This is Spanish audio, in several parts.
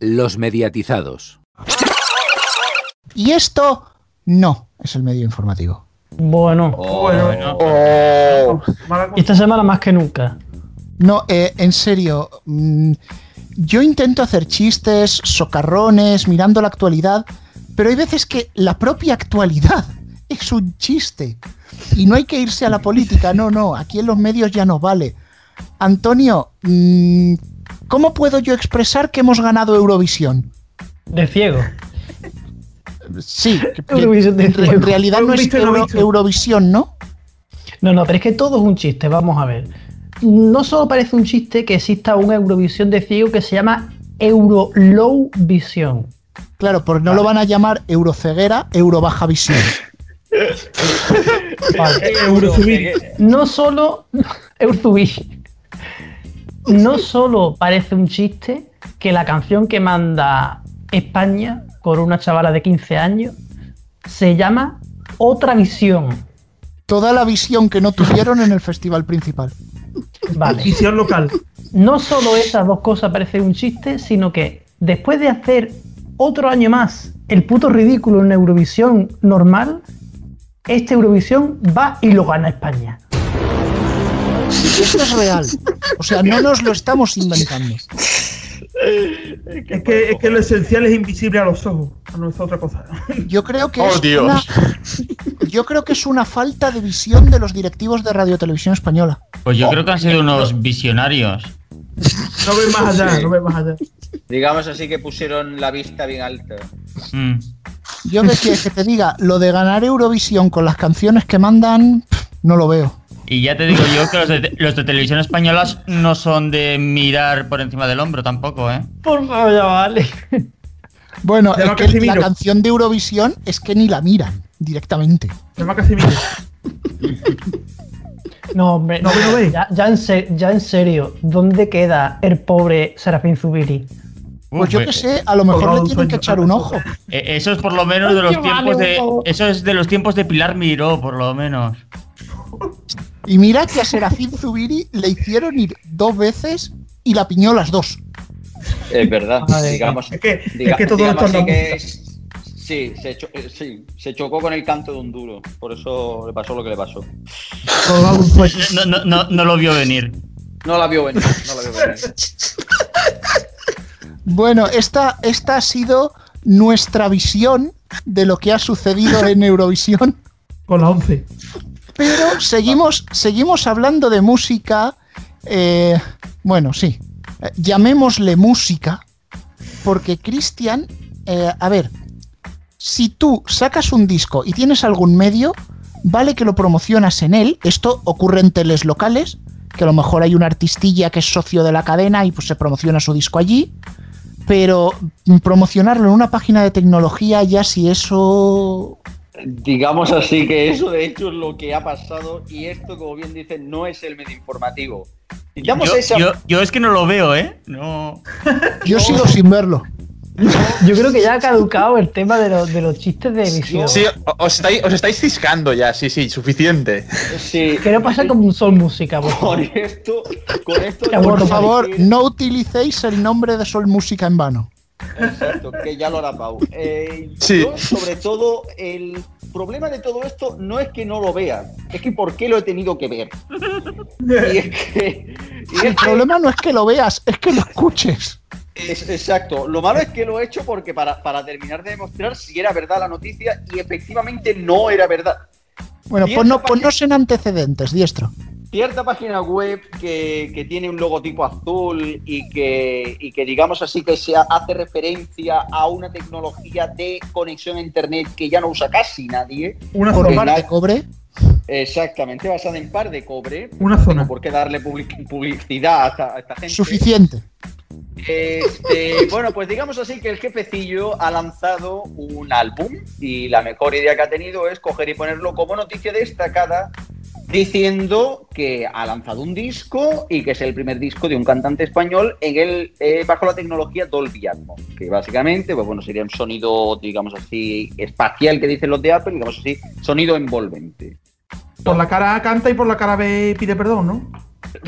Los mediatizados. Y esto no es el medio informativo. Bueno, Bueno, Oh. mala cosa. esta semana más que nunca. No, eh, en serio. mm, yo intento hacer chistes, socarrones, mirando la actualidad, pero hay veces que la propia actualidad es un chiste. Y no hay que irse a la política, no, no, aquí en los medios ya no vale. Antonio, mm, ¿cómo puedo yo expresar que hemos ganado Eurovisión? De ciego. Sí, Eurovisión de en, re- en ciego. realidad no es Euro-. Eurovisión, ¿no? No, no, pero es que todo es un chiste, vamos a ver. No solo parece un chiste que exista una Eurovisión de ciego que se llama Euro Low Vision. Claro, porque no lo van a llamar Euroceguera, Eurobaja Visión. Vale. No solo. Eurzubí. No solo parece un chiste que la canción que manda España con una chavala de 15 años se llama Otra Visión. Toda la visión que no tuvieron en el festival principal. Vale. Visión local. No solo esas dos cosas parecen un chiste, sino que después de hacer otro año más el puto ridículo en Eurovisión normal, este Eurovisión va y lo gana España. Esto es real. O sea, no nos lo estamos inventando. Es que, es que lo esencial es invisible a los ojos. No es otra cosa. Yo creo que Oh, es Dios. una, yo creo que es una falta de visión de los directivos de Radio Televisión Española. Pues yo creo que han sido unos visionarios. No ves más allá, no ves más allá. Digamos así que pusieron la vista bien alta. Mm. Yo que quieres que te diga, lo de ganar Eurovisión con las canciones que mandan, no lo veo. Y ya te digo yo que los de, los de televisión españolas no son de mirar por encima del hombro tampoco, ¿eh? Por favor, ya vale. Bueno, es que la canción de Eurovisión es que ni la miran directamente. Llama Casimiro. No, hombre, No, no ve. ya, ya en se- ya en serio, ¿dónde queda el pobre Serafín Zubiri? Pues yo que sé, a lo mejor le tienen que echar un ojo. eh, Eso es por lo menos de los Qué tiempos de. Eso es de los tiempos de Pilar Miró, por lo menos. Y mira que a Serafín Zubiri le hicieron ir dos veces y la piñó las dos. Es verdad. Madre digamos, Es que, diga- es que todo esto así que. Sí, se, cho- eh, sí, se chocó con el canto de un duro. Por eso le pasó lo que le pasó. No lo vio venir. No la vio venir. No la vio venir. Bueno, esta, esta ha sido nuestra visión de lo que ha sucedido en Eurovisión. Con la 11. Pero seguimos, seguimos hablando de música. eh, bueno, sí. eh, llamémosle música. Porque Cristian, eh, a ver, si tú sacas un disco y tienes algún medio, vale que lo promocionas en él. Esto ocurre en teles locales, que a lo mejor hay una artistilla que es socio de la cadena y pues se promociona su disco allí. Pero promocionarlo en una página de tecnología, ya si eso Digamos así que eso de hecho es lo que ha pasado y esto, como bien dicen, no es el medio informativo. Digamos Yo, esa... yo- yo es que no lo veo, ¿eh? No. yo sigo sin verlo. Yo creo que ya ha caducado el tema de, los- de los chistes de visión. Sí. Os estáis, os estáis ciscando ya, sí, sí, suficiente. Sí, ¿Qué no pasa con un Sol Música, por favor? con esto, con esto Por favor, decir- no utilicéis el nombre de Sol Música en vano. Exacto, que ya lo hará Pau. Eh, Sí. Yo, sobre todo, el problema de todo esto no es que no lo vea, es que por qué lo he tenido que ver. Y es que. y es El que- problema no es que lo veas, es que lo escuches. es- exacto. Lo malo es que lo he hecho porque para, para terminar de demostrar si era verdad la noticia y efectivamente no era verdad. Bueno, ponnos, página- ponnos en antecedentes, diestro. Cierta página web que, que tiene un logotipo azul y que, y que digamos así que se hace referencia a una tecnología de conexión a internet que ya no usa casi nadie. Una zona. de cobre. Exactamente, basada en par de cobre. Una No zona. tengo por qué darle public- publicidad a esta, a esta gente. Suficiente. Este, bueno, pues digamos así que el jefecillo ha lanzado un álbum y la mejor idea que ha tenido es coger y ponerlo como noticia destacada diciendo que ha lanzado un disco y que es el primer disco de un cantante español en el eh, bajo la tecnología Dolby Atmos, que básicamente pues bueno, sería un sonido, digamos así, espacial que dicen los de Apple, digamos así, sonido envolvente. Por la cara A canta y por la cara B pide perdón, ¿no?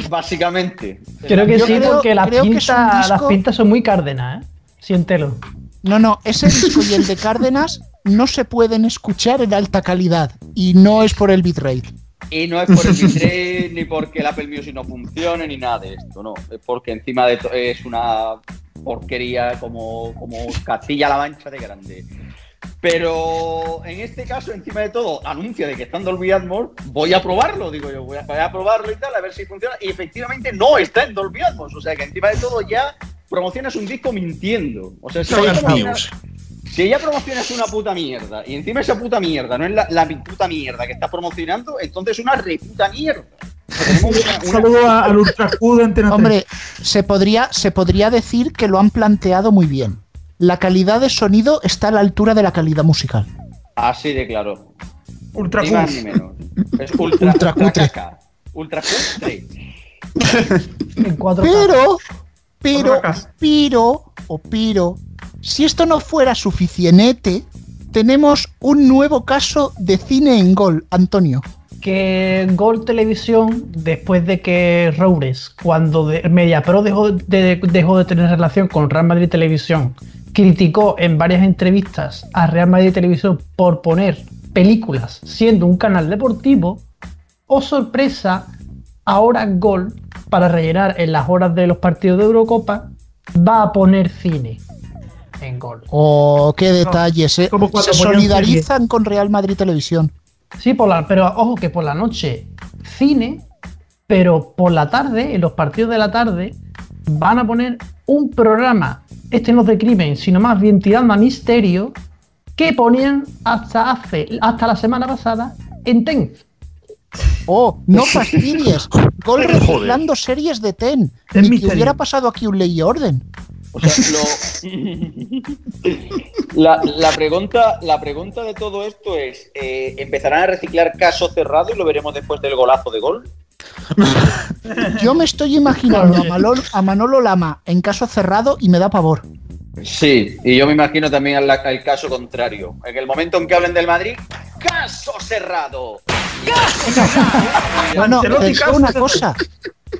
Básicamente. Creo que Yo sí, creo- porque las pintas, las pintas son muy cárdenas, ¿eh? Siéntelo. No, no, ese disco y el de Cárdenas no se pueden escuchar en alta calidad y no es por el bitrate. Y no es por el bitrate, ni porque el Apple Music no funcione, ni nada de esto, no. Es porque encima de todo es una porquería como, como Castilla-La Mancha de grande. Pero en este caso, encima de todo, anuncia de que está en Dolby Atmos, voy a probarlo, digo yo, voy a, voy a probarlo y tal, a ver si funciona. Y efectivamente no está en Dolby Atmos, o sea que encima de todo ya promocionas un disco mintiendo. O sea, ya, Fake promocionas, si ya promocionas una puta mierda y encima esa puta mierda no es la, la puta mierda que estás promocionando, entonces es una reputa mierda. Un saludo a- al Ultra de Antena 3. Hombre, se podría, se podría decir que lo han planteado muy bien. La calidad de sonido está a la altura de la calidad musical. Así de claro. Ultra Ni más ni menos. Es ultra, Ultra cutre. caca. Ultra cutre. En 4K. Pero, pero, pero, o pero, si esto no fuera suficiente, tenemos un nuevo caso de cine en gol, Antonio. que Gol Televisión, después de que Roures, cuando de- MediaPro dejó de, dejó de tener relación con Real Madrid Televisión, criticó en varias entrevistas a Real Madrid Televisión por poner películas siendo un canal deportivo, o sorpresa, ahora Gol, para rellenar en las horas de los partidos de Eurocopa, va a poner cine en Gol. Oh, qué detalles, eh. Se solidarizan con Real Madrid Televisión. Sí, por la, pero ojo que por la noche cine, pero por la tarde, en los partidos de la tarde, van a poner un programa, este no es de crimen, sino más bien tirando a misterio, que ponían hasta hace, hasta la semana pasada en TEN. Oh, no fastidies. Gol reciclando series de Ten. Ten Ni que hubiera pasado aquí un ley y orden. O sea, lo... la, la pregunta, la pregunta de todo esto es: eh, ¿empezarán a reciclar caso cerrado y lo veremos después del golazo de gol? Yo me estoy imaginando a Manolo, a Manolo Lama en caso cerrado y me da pavor. Sí, y yo me imagino también al, al caso contrario. En el momento en que hablen del Madrid, ¡caso cerrado! Bueno, te Ancelotti, digo caso una cosa.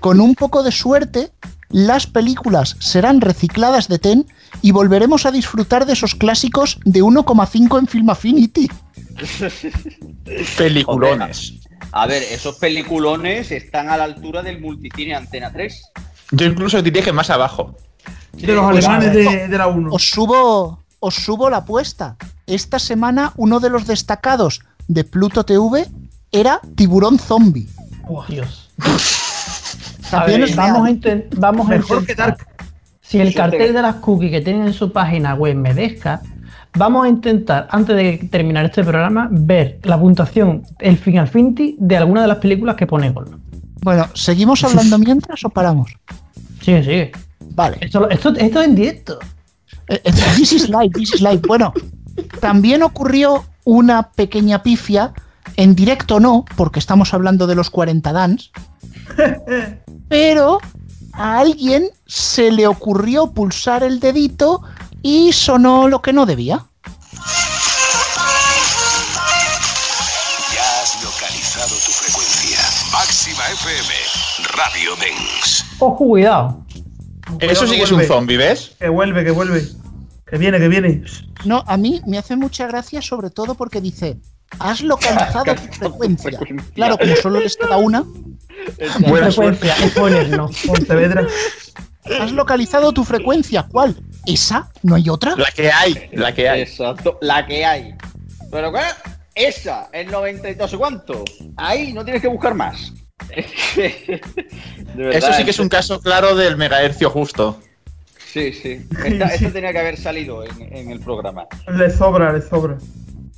Con un poco de suerte, las películas serán recicladas de Ten y volveremos a disfrutar de esos clásicos de 1,5 en Film Affinity. Peliculones. A ver, esos peliculones están a la altura del multicine Antena 3. Yo incluso diría que más abajo. De los Pues, alemanes de, de la 1. Os subo, os subo la apuesta. Esta semana uno de los destacados de Pluto TV era Tiburón Zombie. Dios. A También ver, es vamos a, vamos a Mejor que intentar- Dark. Si el cartel te- de las cookies que tienen en su página web me deja, vamos a intentar, antes de terminar este programa, ver la puntuación, el Final Fantasy de alguna de las películas que pone Gol. Bueno, ¿seguimos hablando mientras o paramos? Sigue, sigue. Vale. Esto, esto, esto es en directo. Eh, eh, This is live, this is live. Bueno, también ocurrió una pequeña pifia, en directo no, porque estamos hablando de los 40 Dance, pero a alguien se le ocurrió pulsar el dedito y sonó lo que no debía. Ya has localizado tu frecuencia. Máxima FM, Radio Dens. Ojo, cuidado. Eso sí que es un zombie, ¿ves? Que vuelve, que vuelve. Que viene, que viene. No, a mí me hace mucha gracia sobre todo porque dice, has localizado tu frecuencia. Claro, como solo les queda una, Buena frecuencia, no. Pontevedra. has localizado tu frecuencia. ¿Cuál? ¿Esa? ¿No hay otra? La que hay, la que hay. Exacto, la que hay. Pero ¿cuál? Esa, el 92 y cuánto. Ahí no tienes que buscar más. Verdad, Eso sí que es un caso claro del megahercio justo. Sí, sí. Esta- Esto tenía que haber salido en, en el programa. Le sobra, le sobra.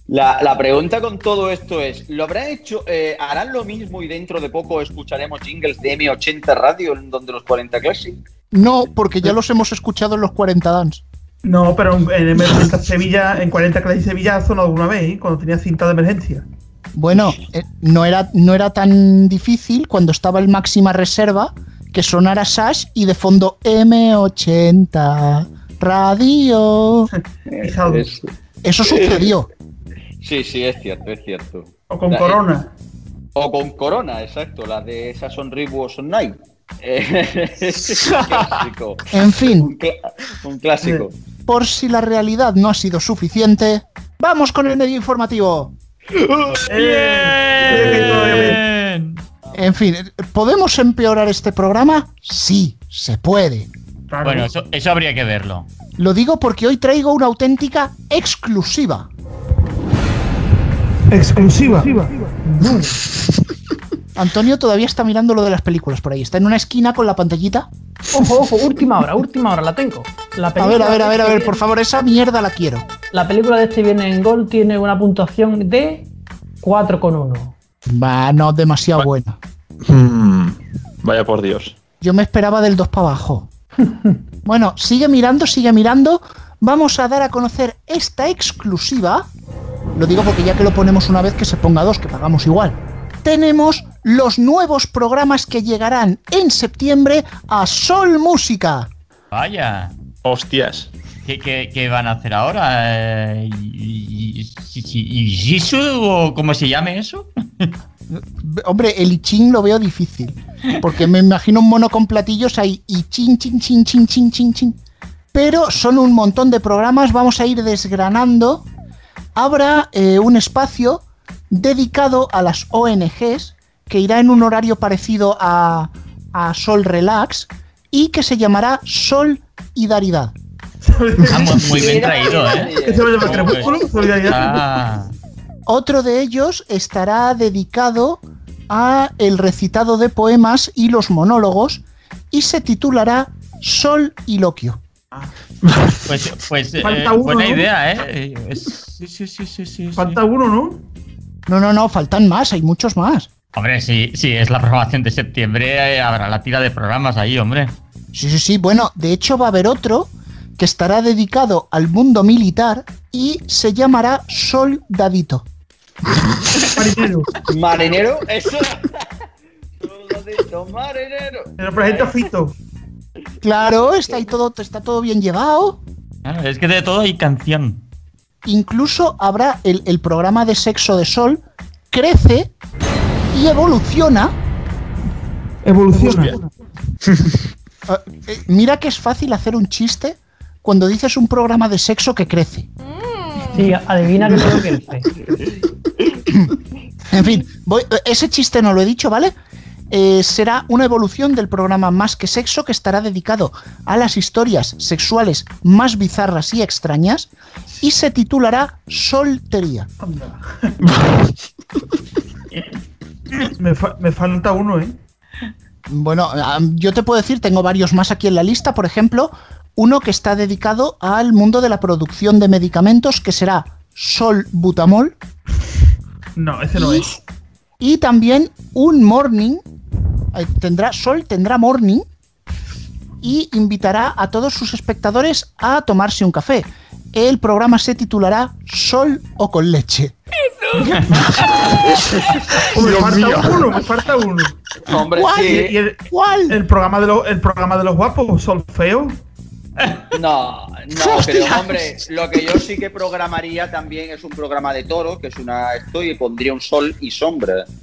La, la pregunta con todo esto es, ¿lo habrán hecho, eh, harán lo mismo y dentro de poco escucharemos jingles de M80 Radio en donde los 40 Classic? No, porque ya los hemos escuchado en los 40 Dance. No, pero en en M40 Sevilla, en 40 clases Sevilla ha sonado alguna vez, ¿eh? cuando tenía cinta de emergencia. Bueno, eh, no, era, no era tan difícil cuando estaba el máxima reserva que sonara Sash y de fondo M80 Radio. Eso sucedió. Sí, sí, es cierto, es cierto. O con La- Corona. O con Corona, exacto, la de esa Sonribu Son Night. Eh, es un clásico. En fin, Un, clásico. por si la realidad no ha sido suficiente, vamos con el medio informativo. Bien. En fin, ¿podemos empeorar este programa? Sí, se puede. Bueno, eso, eso habría que verlo. Lo digo porque hoy traigo una auténtica exclusiva. Exclusiva. Antonio todavía está mirando lo de las películas por ahí. Está en una esquina con la pantallita. Ojo, ojo, última hora, última hora, la tengo. La A ver, a ver, a ver, a ver, por favor, esa mierda la quiero. La película de este viernes en Gol tiene una puntuación de 4,1. Va, no, demasiado buena. Mm, vaya por Dios. Yo me esperaba del 2 para abajo. Bueno, sigue mirando, sigue mirando. Vamos a dar a conocer esta exclusiva. Lo digo porque ya que lo ponemos una vez que se ponga dos, que pagamos igual. Tenemos los nuevos programas que llegarán en septiembre a Sol Música. Vaya. Hostias. ¿Qué, qué- qué van a hacer ahora? Eh, ¿Y, y, y- y Jisoo o cómo se llame eso? Hombre, el Iching lo veo difícil. Porque me imagino un mono con platillos ahí. Y chin, chin, chin, chin, chin, chin, chin. Pero son un montón de programas. Vamos a ir desgranando. Habrá eh, un espacio dedicado a las ONGs que irá en un horario parecido a, a Sol Relax y que se llamará Sol y Daridad. Ah, muy, bien traído, ¿eh? Solidaridad. Ah, Otro de ellos estará dedicado a el recitado de poemas y los monólogos y se titulará Sol y Loquio. Pues, pues eh, Falta uno, buena ¿no? idea, ¿eh? Es- sí, sí, sí, sí, sí, sí. Falta uno, ¿no? No, no, no, faltan más, hay muchos más. Hombre, sí, sí, es la programación de septiembre, eh, habrá la tira de programas ahí, hombre. Sí, sí, sí, bueno, de hecho va a haber otro que estará dedicado al mundo militar y se llamará Soldadito. Marinero. Marinero, eso. Soldadito marinero. Se lo presenta Fito. Claro, está ahí todo, está todo bien llevado. Claro, es que de todo hay canción. Incluso habrá el, el programa de sexo de Sol, crece y evoluciona. Evoluciona. Ah, eh, mira que es fácil hacer un chiste cuando dices un programa de sexo que crece. Sí, adivina que creo que dice. En fin, voy- eh, ese chiste no lo he dicho, ¿vale? Eh, será una evolución del programa Más que Sexo que estará dedicado a las historias sexuales más bizarras y extrañas y se titulará Soltería. Anda. me, fa- me falta uno, ¿eh? Bueno, yo te puedo decir, tengo varios más aquí en la lista, por ejemplo, uno que está dedicado al mundo de la producción de medicamentos que será Sol Butamol No, ese no y, es. Y también un morning, tendrá Sol tendrá morning y invitará a todos sus espectadores a tomarse un café. El programa se titulará Sol o con leche. Me Dios falta mío. uno, me falta uno. Hombre, ¿Cuál? Y, y sí. el, ¿Cuál? el programa de los, el programa de los guapos, Solfeo. No, no, pero hombre, lo que yo sí que programaría también es un programa de toro, que es una esto, y pondría un sol y sombra.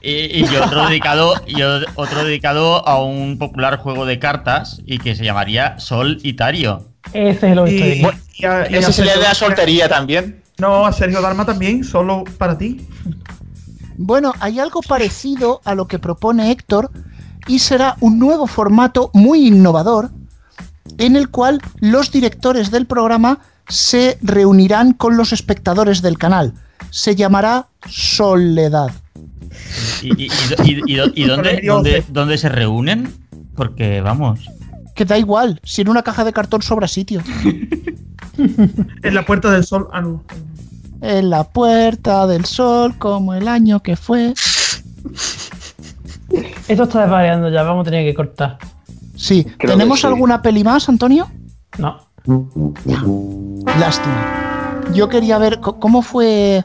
Y, y otro dedicado y otro dedicado a un popular juego de cartas y que se llamaría Sol Itario. Ese es estoy Bueno, y a- y a Ese se le da a soltería también. No, a Sergio Dalma también, solo para ti. Bueno, hay algo parecido a lo que propone Héctor y será un nuevo formato muy innovador en el cual los directores del programa se reunirán con los espectadores del canal. Se llamará Soledad. ¿Y, y, y- y- y do- y dónde, dónde, dónde se reúnen? Porque vamos. Que da igual, si en una caja de cartón sobra sitio. En la Puerta del Sol. Ah, no. En la puerta del sol, como el año que fue. Esto está desvariando ya, vamos a tener que cortar. Sí, Creo ¿tenemos sí. alguna peli más, Antonio? No. Lástima. Yo quería ver cómo fue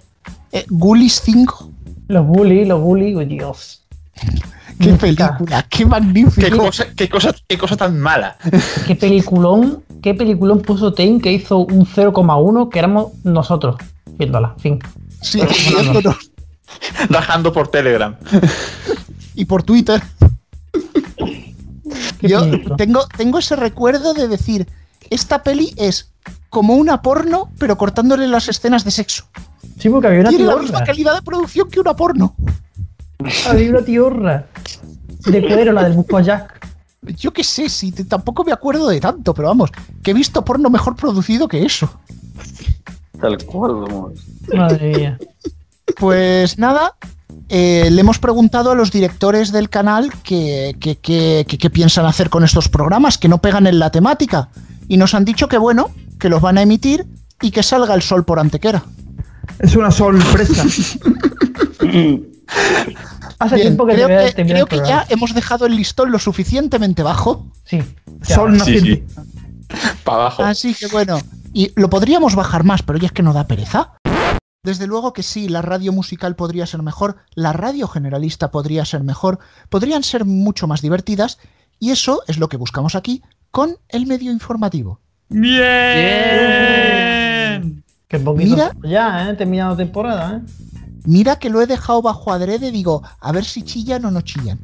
eh, Ghoulies 5. Los bullies, los bullies, oh, Dios. Qué película, qué cosa, qué cosa, qué cosa tan mala. Qué peliculón, qué peliculón puso Tain que hizo un 0,1 que éramos nosotros viéndola. Fin. Sí, viéndonos. Rajando por Telegram. y por Twitter. Yo tengo, tengo ese recuerdo de decir, esta peli es como una porno, pero cortándole las escenas de sexo. Sí, porque había una Tiene la misma calidad de producción que una porno. Había una tiorra. De cuero, la del Busco Jack. Yo qué sé, si te- tampoco me acuerdo de tanto, pero vamos, que he visto porno mejor producido que eso. Tal cual, vamos. Madre mía. Pues nada, eh, le hemos preguntado a los directores del canal qué que, que- que- qué piensan hacer con estos programas, que no pegan en la temática. Y nos han dicho que bueno, que los van a emitir y que salga el sol por Antequera. Es una sorpresa. Hace Bien, tiempo que creo te que, creo que ya hemos dejado el listón lo suficientemente bajo. Sí. ya Sol naciente. Para abajo. Así que bueno, y lo podríamos bajar más, pero ya es que no da pereza. Desde luego que sí, la radio musical podría ser mejor, la radio generalista podría ser mejor, podrían ser mucho más divertidas, y eso es lo que buscamos aquí con el medio informativo. ¡Bien! Que poquito Mira. ya, ¿eh? Terminado temporada, ¿eh? Mira que lo he dejado bajo adrede, digo, a ver si chillan o no chillan.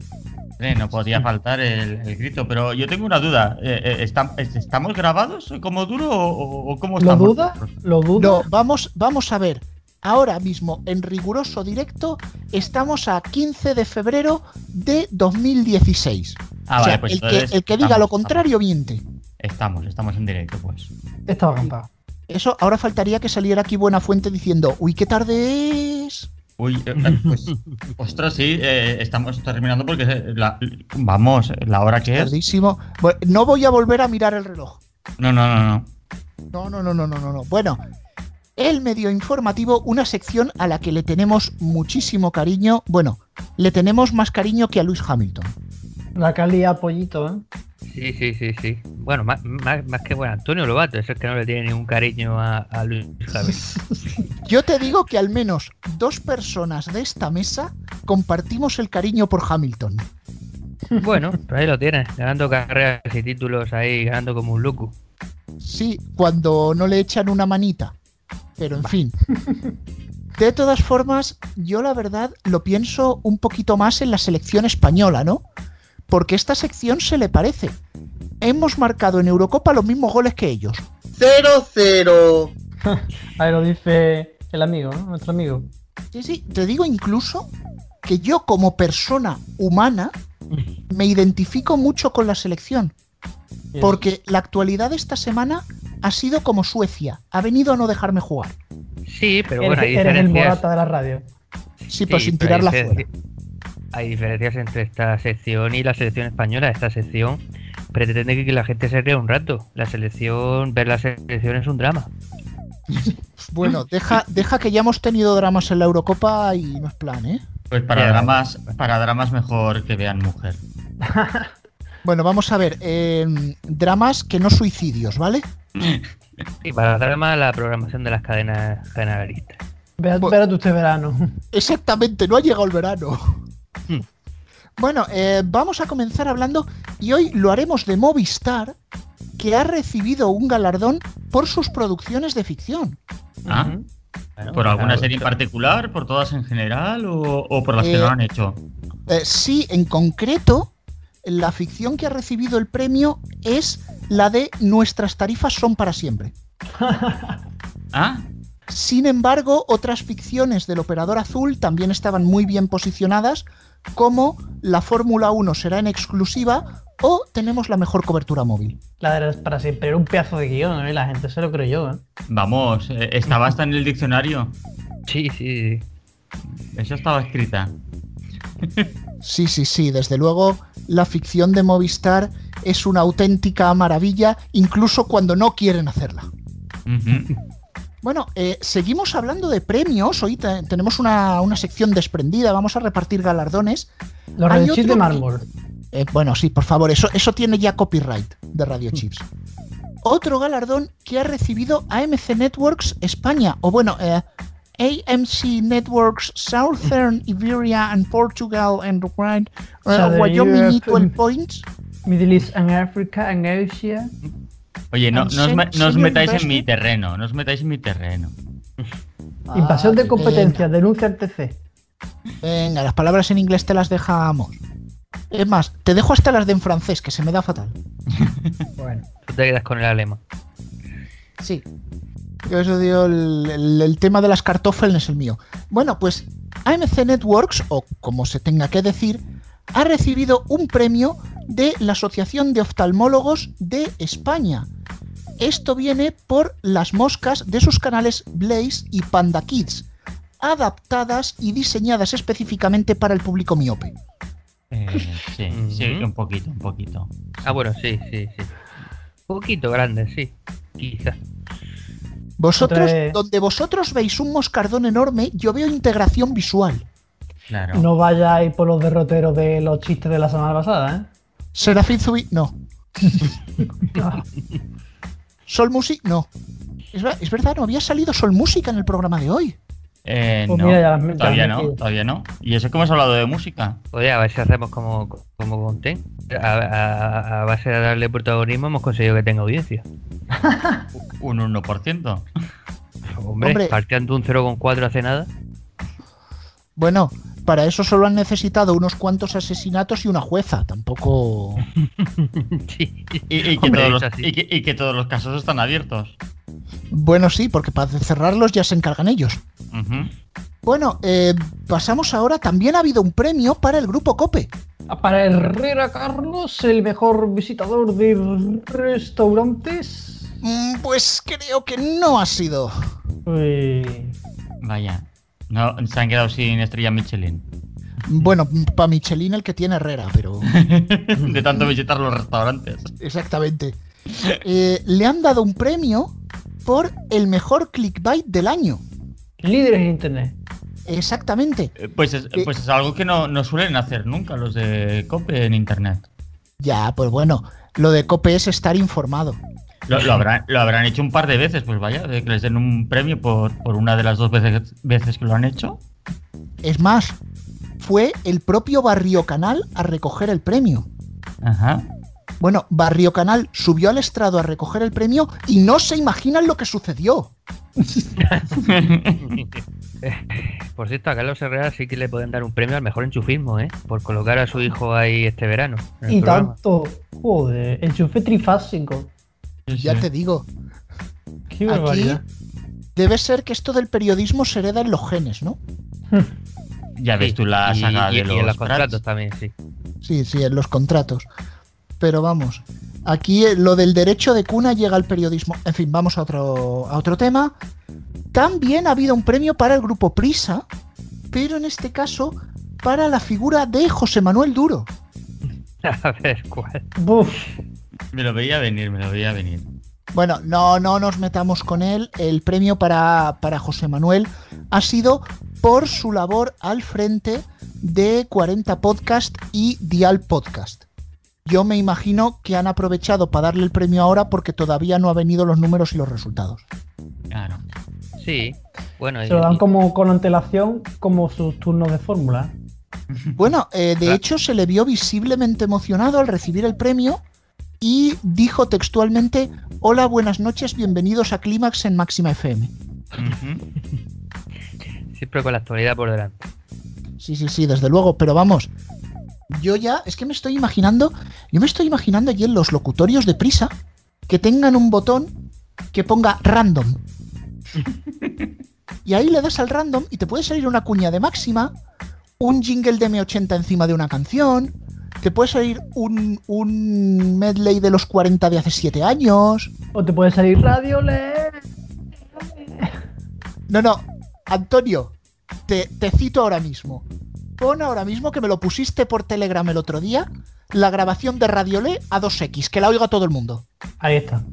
Hombre, no podía faltar el, el grito, pero yo tengo una duda. Eh, eh, ¿estam- ¿Estamos grabados como duro o, o cómo ¿Lo estamos? duda? ¿Lo duda? No, vamos, vamos a ver. Ahora mismo, en riguroso directo, estamos a 15 de febrero de 2016. Ah, o sea, vale, pues el, que, el que diga estamos, lo contrario miente. Estamos, estamos en directo, pues. Estaba campado. Eso, ahora faltaría que saliera aquí Buena Fuente diciendo, uy, qué tarde es. Uy, eh, eh, pues, ostras, sí, eh, estamos terminando porque la- vamos, la hora que es. Tardísimo. No voy a volver a mirar el reloj. No, no, no, no. No, no, no, no, no, no, no. Bueno, el medio informativo, una sección a la que le tenemos muchísimo cariño. Bueno, le tenemos más cariño que a Luis Hamilton. La calidad pollito, ¿eh? Sí, sí, sí, sí. Bueno, más, más, más que bueno, Antonio Lobato, es el que no le tiene ningún cariño a, a Luis Javier. Yo te digo que al menos dos personas de esta mesa compartimos el cariño por Hamilton. Bueno, pero ahí lo tienes, ganando carreras y títulos ahí, ganando como un loco. Sí, cuando no le echan una manita. Pero en fin. De todas formas, yo la verdad lo pienso un poquito más en la selección española, ¿no? Porque esta sección se le parece. Hemos marcado en Eurocopa los mismos goles que ellos. 0-0. Ahí lo dice el amigo, ¿no? Nuestro amigo. Sí, sí, te digo incluso que yo como persona humana me identifico mucho con la selección. Porque la actualidad de esta semana ha sido como Suecia. Ha venido a no dejarme jugar. Sí, pero bueno, hay eres el morata de la radio. Sí, pero Sí, sin pero hay tirarla fuera. Hay diferencias entre esta sección y la selección española. Esta sección pretende que la gente se ría un rato. La selección, ver la selección es un drama. Bueno, deja, deja que ya hemos tenido dramas en la Eurocopa y no es plan, ¿eh? Pues para dramas, para dramas mejor que vean mujer. Bueno, vamos a ver. eh, dramas que no suicidios, ¿vale? Y para drama, la programación de las cadenas generalistas. Vea- Pues- Espérate usted verano. Exactamente, no ha llegado el verano. Hmm. Bueno, eh, vamos a comenzar hablando y hoy lo haremos de Movistar, que ha recibido un galardón por sus producciones de ficción. ¿Ah? Bueno, ¿Por alguna claro, serie en particular? ¿Por todas en general? ¿O, o por las que Eh, no han hecho? Eh, sí, en concreto, la ficción que ha recibido el premio es la de Nuestras tarifas son para siempre. ¿Ah? Sin embargo, otras ficciones del Operador Azul también estaban muy bien posicionadas, como la Fórmula 1 será en exclusiva o tenemos la mejor cobertura móvil. La de para siempre. Era un pedazo de guion, ¿eh? La gente se lo creyó, ¿eh? Vamos, eh, estaba hasta en el diccionario. Sí, sí, sí. Eso estaba escrita. Sí, sí, sí, desde luego la ficción de Movistar es una auténtica maravilla, incluso cuando no quieren hacerla. Bueno, eh, seguimos hablando de premios. Hoy te- tenemos una, una sección desprendida. Vamos a repartir galardones. Los Hay Radio Chips otro de que- mármol. Eh, bueno, sí, por favor, eso, eso tiene ya copyright de Radio Chips. Otro galardón que ha recibido AMC Networks España, o bueno, eh, AMC Networks Southern Iberia and Portugal and Ukraine, eh, Southern Wyoming. Equal Points. Middle East and Africa and Asia. Oye, no, no os, me- sen- no os señor metáis en mi terreno, no os metáis en mi terreno. Invasión de Ah, competencia. Denuncia al TC. Venga, las palabras en inglés te las dejamos. Es más, te dejo hasta las de en francés, que se me da fatal. Bueno. Tú te quedas con el alemán. Sí. Yo eso digo, el, el- el tema de las cartófeles es el mío. Bueno, pues AMC Networks, o como se tenga que decir, ha recibido un premio de la Asociación de Oftalmólogos de España. Esto viene por las moscas de sus canales Blaze y Panda Kids, adaptadas y diseñadas específicamente para el público miope. Eh, sí, sí, un poquito, un poquito. Ah, bueno, sí, sí, sí. Un poquito grande, sí. Quizá. Vosotros, donde vosotros veis un moscardón enorme, yo veo integración visual. Claro. No vayáis por los derroteros de los chistes de la semana pasada, ¿eh? Serafín Zubi, no. Sol Music, no. Es verdad, no había salido Sol Música en el programa de hoy. Eh, Pues no, mira, ya- ya todavía no, todavía no. ¿Y eso que hemos hablado de música? Oye, a ver si hacemos como, como conté. A, a- a base de darle protagonismo hemos conseguido que tenga audiencia. Un 1%. Hombre, Hombre. partiendo un 0,4 hace nada. Bueno, para eso solo han necesitado unos cuantos asesinatos y una jueza. Tampoco. sí. Y, y que Hombre, todos los, es así. y que- y que todos los casos están abiertos. Bueno, sí, porque para cerrarlos ya se encargan ellos. Bueno, eh, pasamos ahora. También ha habido un premio para el grupo Cope. Para Herrera Carlos, el mejor visitador de restaurantes. Mm, Pues creo que no ha sido. Uy. Vaya. No, se han quedado sin estrella Michelin. Bueno, para Michelin el que tiene Herrera, pero. de tanto visitar los restaurantes. Exactamente. Eh, le han dado un premio por el mejor clickbait del año. Líderes en internet. Exactamente. Eh, Pues es, ¿Qué? pues es algo que no, no suelen hacer nunca los de COPE en internet. Ya, pues bueno, lo de Cope es estar informado. Lo, lo habrán, lo habrán hecho un par de veces, pues vaya, de que les den un premio por, por una de las dos veces, veces que lo han hecho. Es más, fue el propio Barrio Canal a recoger el premio. Ajá. Bueno, Barrio Canal subió al estrado a recoger el premio y no se imaginan lo que sucedió. Por cierto, a Carlos Herrera sí que le pueden dar un premio al mejor enchufismo, ¿eh? Por colocar a su hijo ahí este verano. en el Y programa. tanto. Joder, enchufe trifásico. Ya te digo, Qué aquí barbaridad. debe ser que esto del periodismo se hereda en los genes, ¿no? Ya ves tú la y- saga y, de y los en los contratos también, sí. Sí, sí, en los contratos. Pero vamos, aquí eh, lo del derecho de cuna llega al periodismo. En fin, vamos a otro, a otro tema. También ha habido un premio para el grupo Prisa, pero en este caso para la figura de José Manuel Duro. A ver, ¿cuál? Buf. Me lo veía venir, me lo veía venir. Bueno, no, no nos metamos con él. El premio para, para José Manuel ha sido por su labor al frente de 40 Podcast y Dial Podcast. Yo me imagino que han aprovechado para darle el premio ahora porque todavía no han venido los números y los resultados. Claro. Sí. Bueno, Se lo dan como con antelación como sus turnos de fórmula. Bueno, eh, de hecho se le vio visiblemente emocionado al recibir el premio y dijo textualmente, hola, buenas noches, bienvenidos a Clímax en Máxima FM. Ujú. siempre con la actualidad por delante. Sí, sí, sí, desde luego, pero vamos, yo ya, es que me estoy imaginando, yo me estoy imaginando allí en los locutorios de prisa que tengan un botón que ponga random. Y ahí le das al random y te puede salir una cuña de máxima, un jingle de M80 encima de una canción, te puede salir un, un medley de los 40 de hace 7 años. O te puede salir radio le. No, no, Antonio, te, te cito ahora mismo. Pon ahora mismo que me lo pusiste por Telegram el otro día, la grabación de Radiolé a 2X, que la oiga todo el mundo. Ahí está.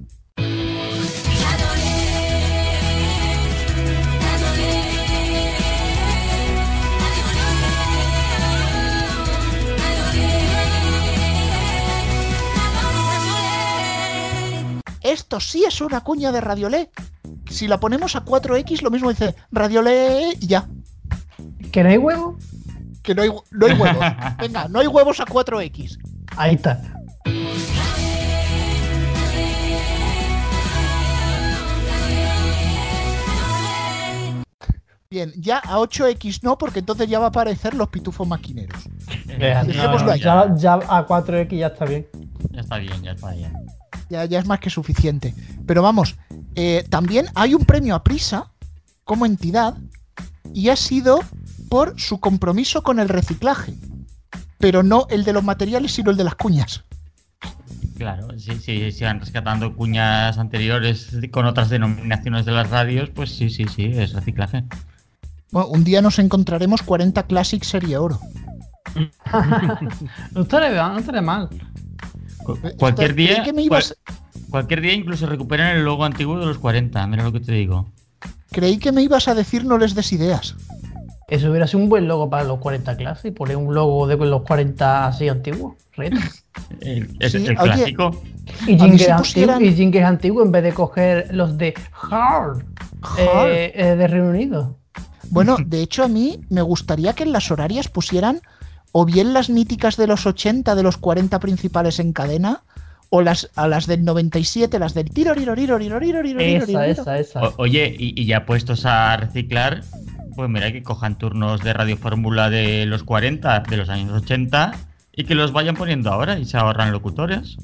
Esto sí es una cuña de Radiolé. Si la ponemos a 4X, lo mismo dice Radiolé y ya. ¿Que no hay huevo? Que no hay, no hay huevos. Venga, no hay huevos a 4X. Ahí está. Bien, ya a 8X no, porque entonces ya va a aparecer los pitufos maquineros. Ahí. ya, ya a 4X ya está bien. Ya está bien, ya está bien. Ya, ya es más que suficiente. Pero vamos, eh, también hay un premio a Prisa como entidad y ha sido por su compromiso con el reciclaje. Pero no el de los materiales, sino el de las cuñas. Claro, sí, sí, si van rescatando cuñas anteriores con otras denominaciones de las radios, pues sí, sí, sí, es reciclaje. Bueno, un día nos encontraremos 40 Classic Serie Oro. No estaría, mal, no estaría mal. Cu- Cualquier Creí día, que me ibas- cual- cualquier día incluso recuperan el logo antiguo de los 40, mira lo que te digo. Creí que me ibas a decir no les des ideas. Eso hubiera sido un buen logo para los 40 clases y poner un logo de los 40 así antiguos. retro. El, Sí, el oye, clásico. Y jingles si antiguos pusieran- antiguos en vez de coger los de Hard, Hard. eh, eh, de Reino Unido. Bueno, de hecho a mí me gustaría que en las horarias pusieran o bien las míticas de los 80 de los 40 principales en cadena o las a las del 97, las del tiro riro riro riro riro riro riro, Esa, esa, esa. O- oye, y, y ya puestos a reciclar, pues mira que cojan turnos de Radio Fórmula de los 40, de los años 80, y que los vayan poniendo ahora y se ahorran locutores.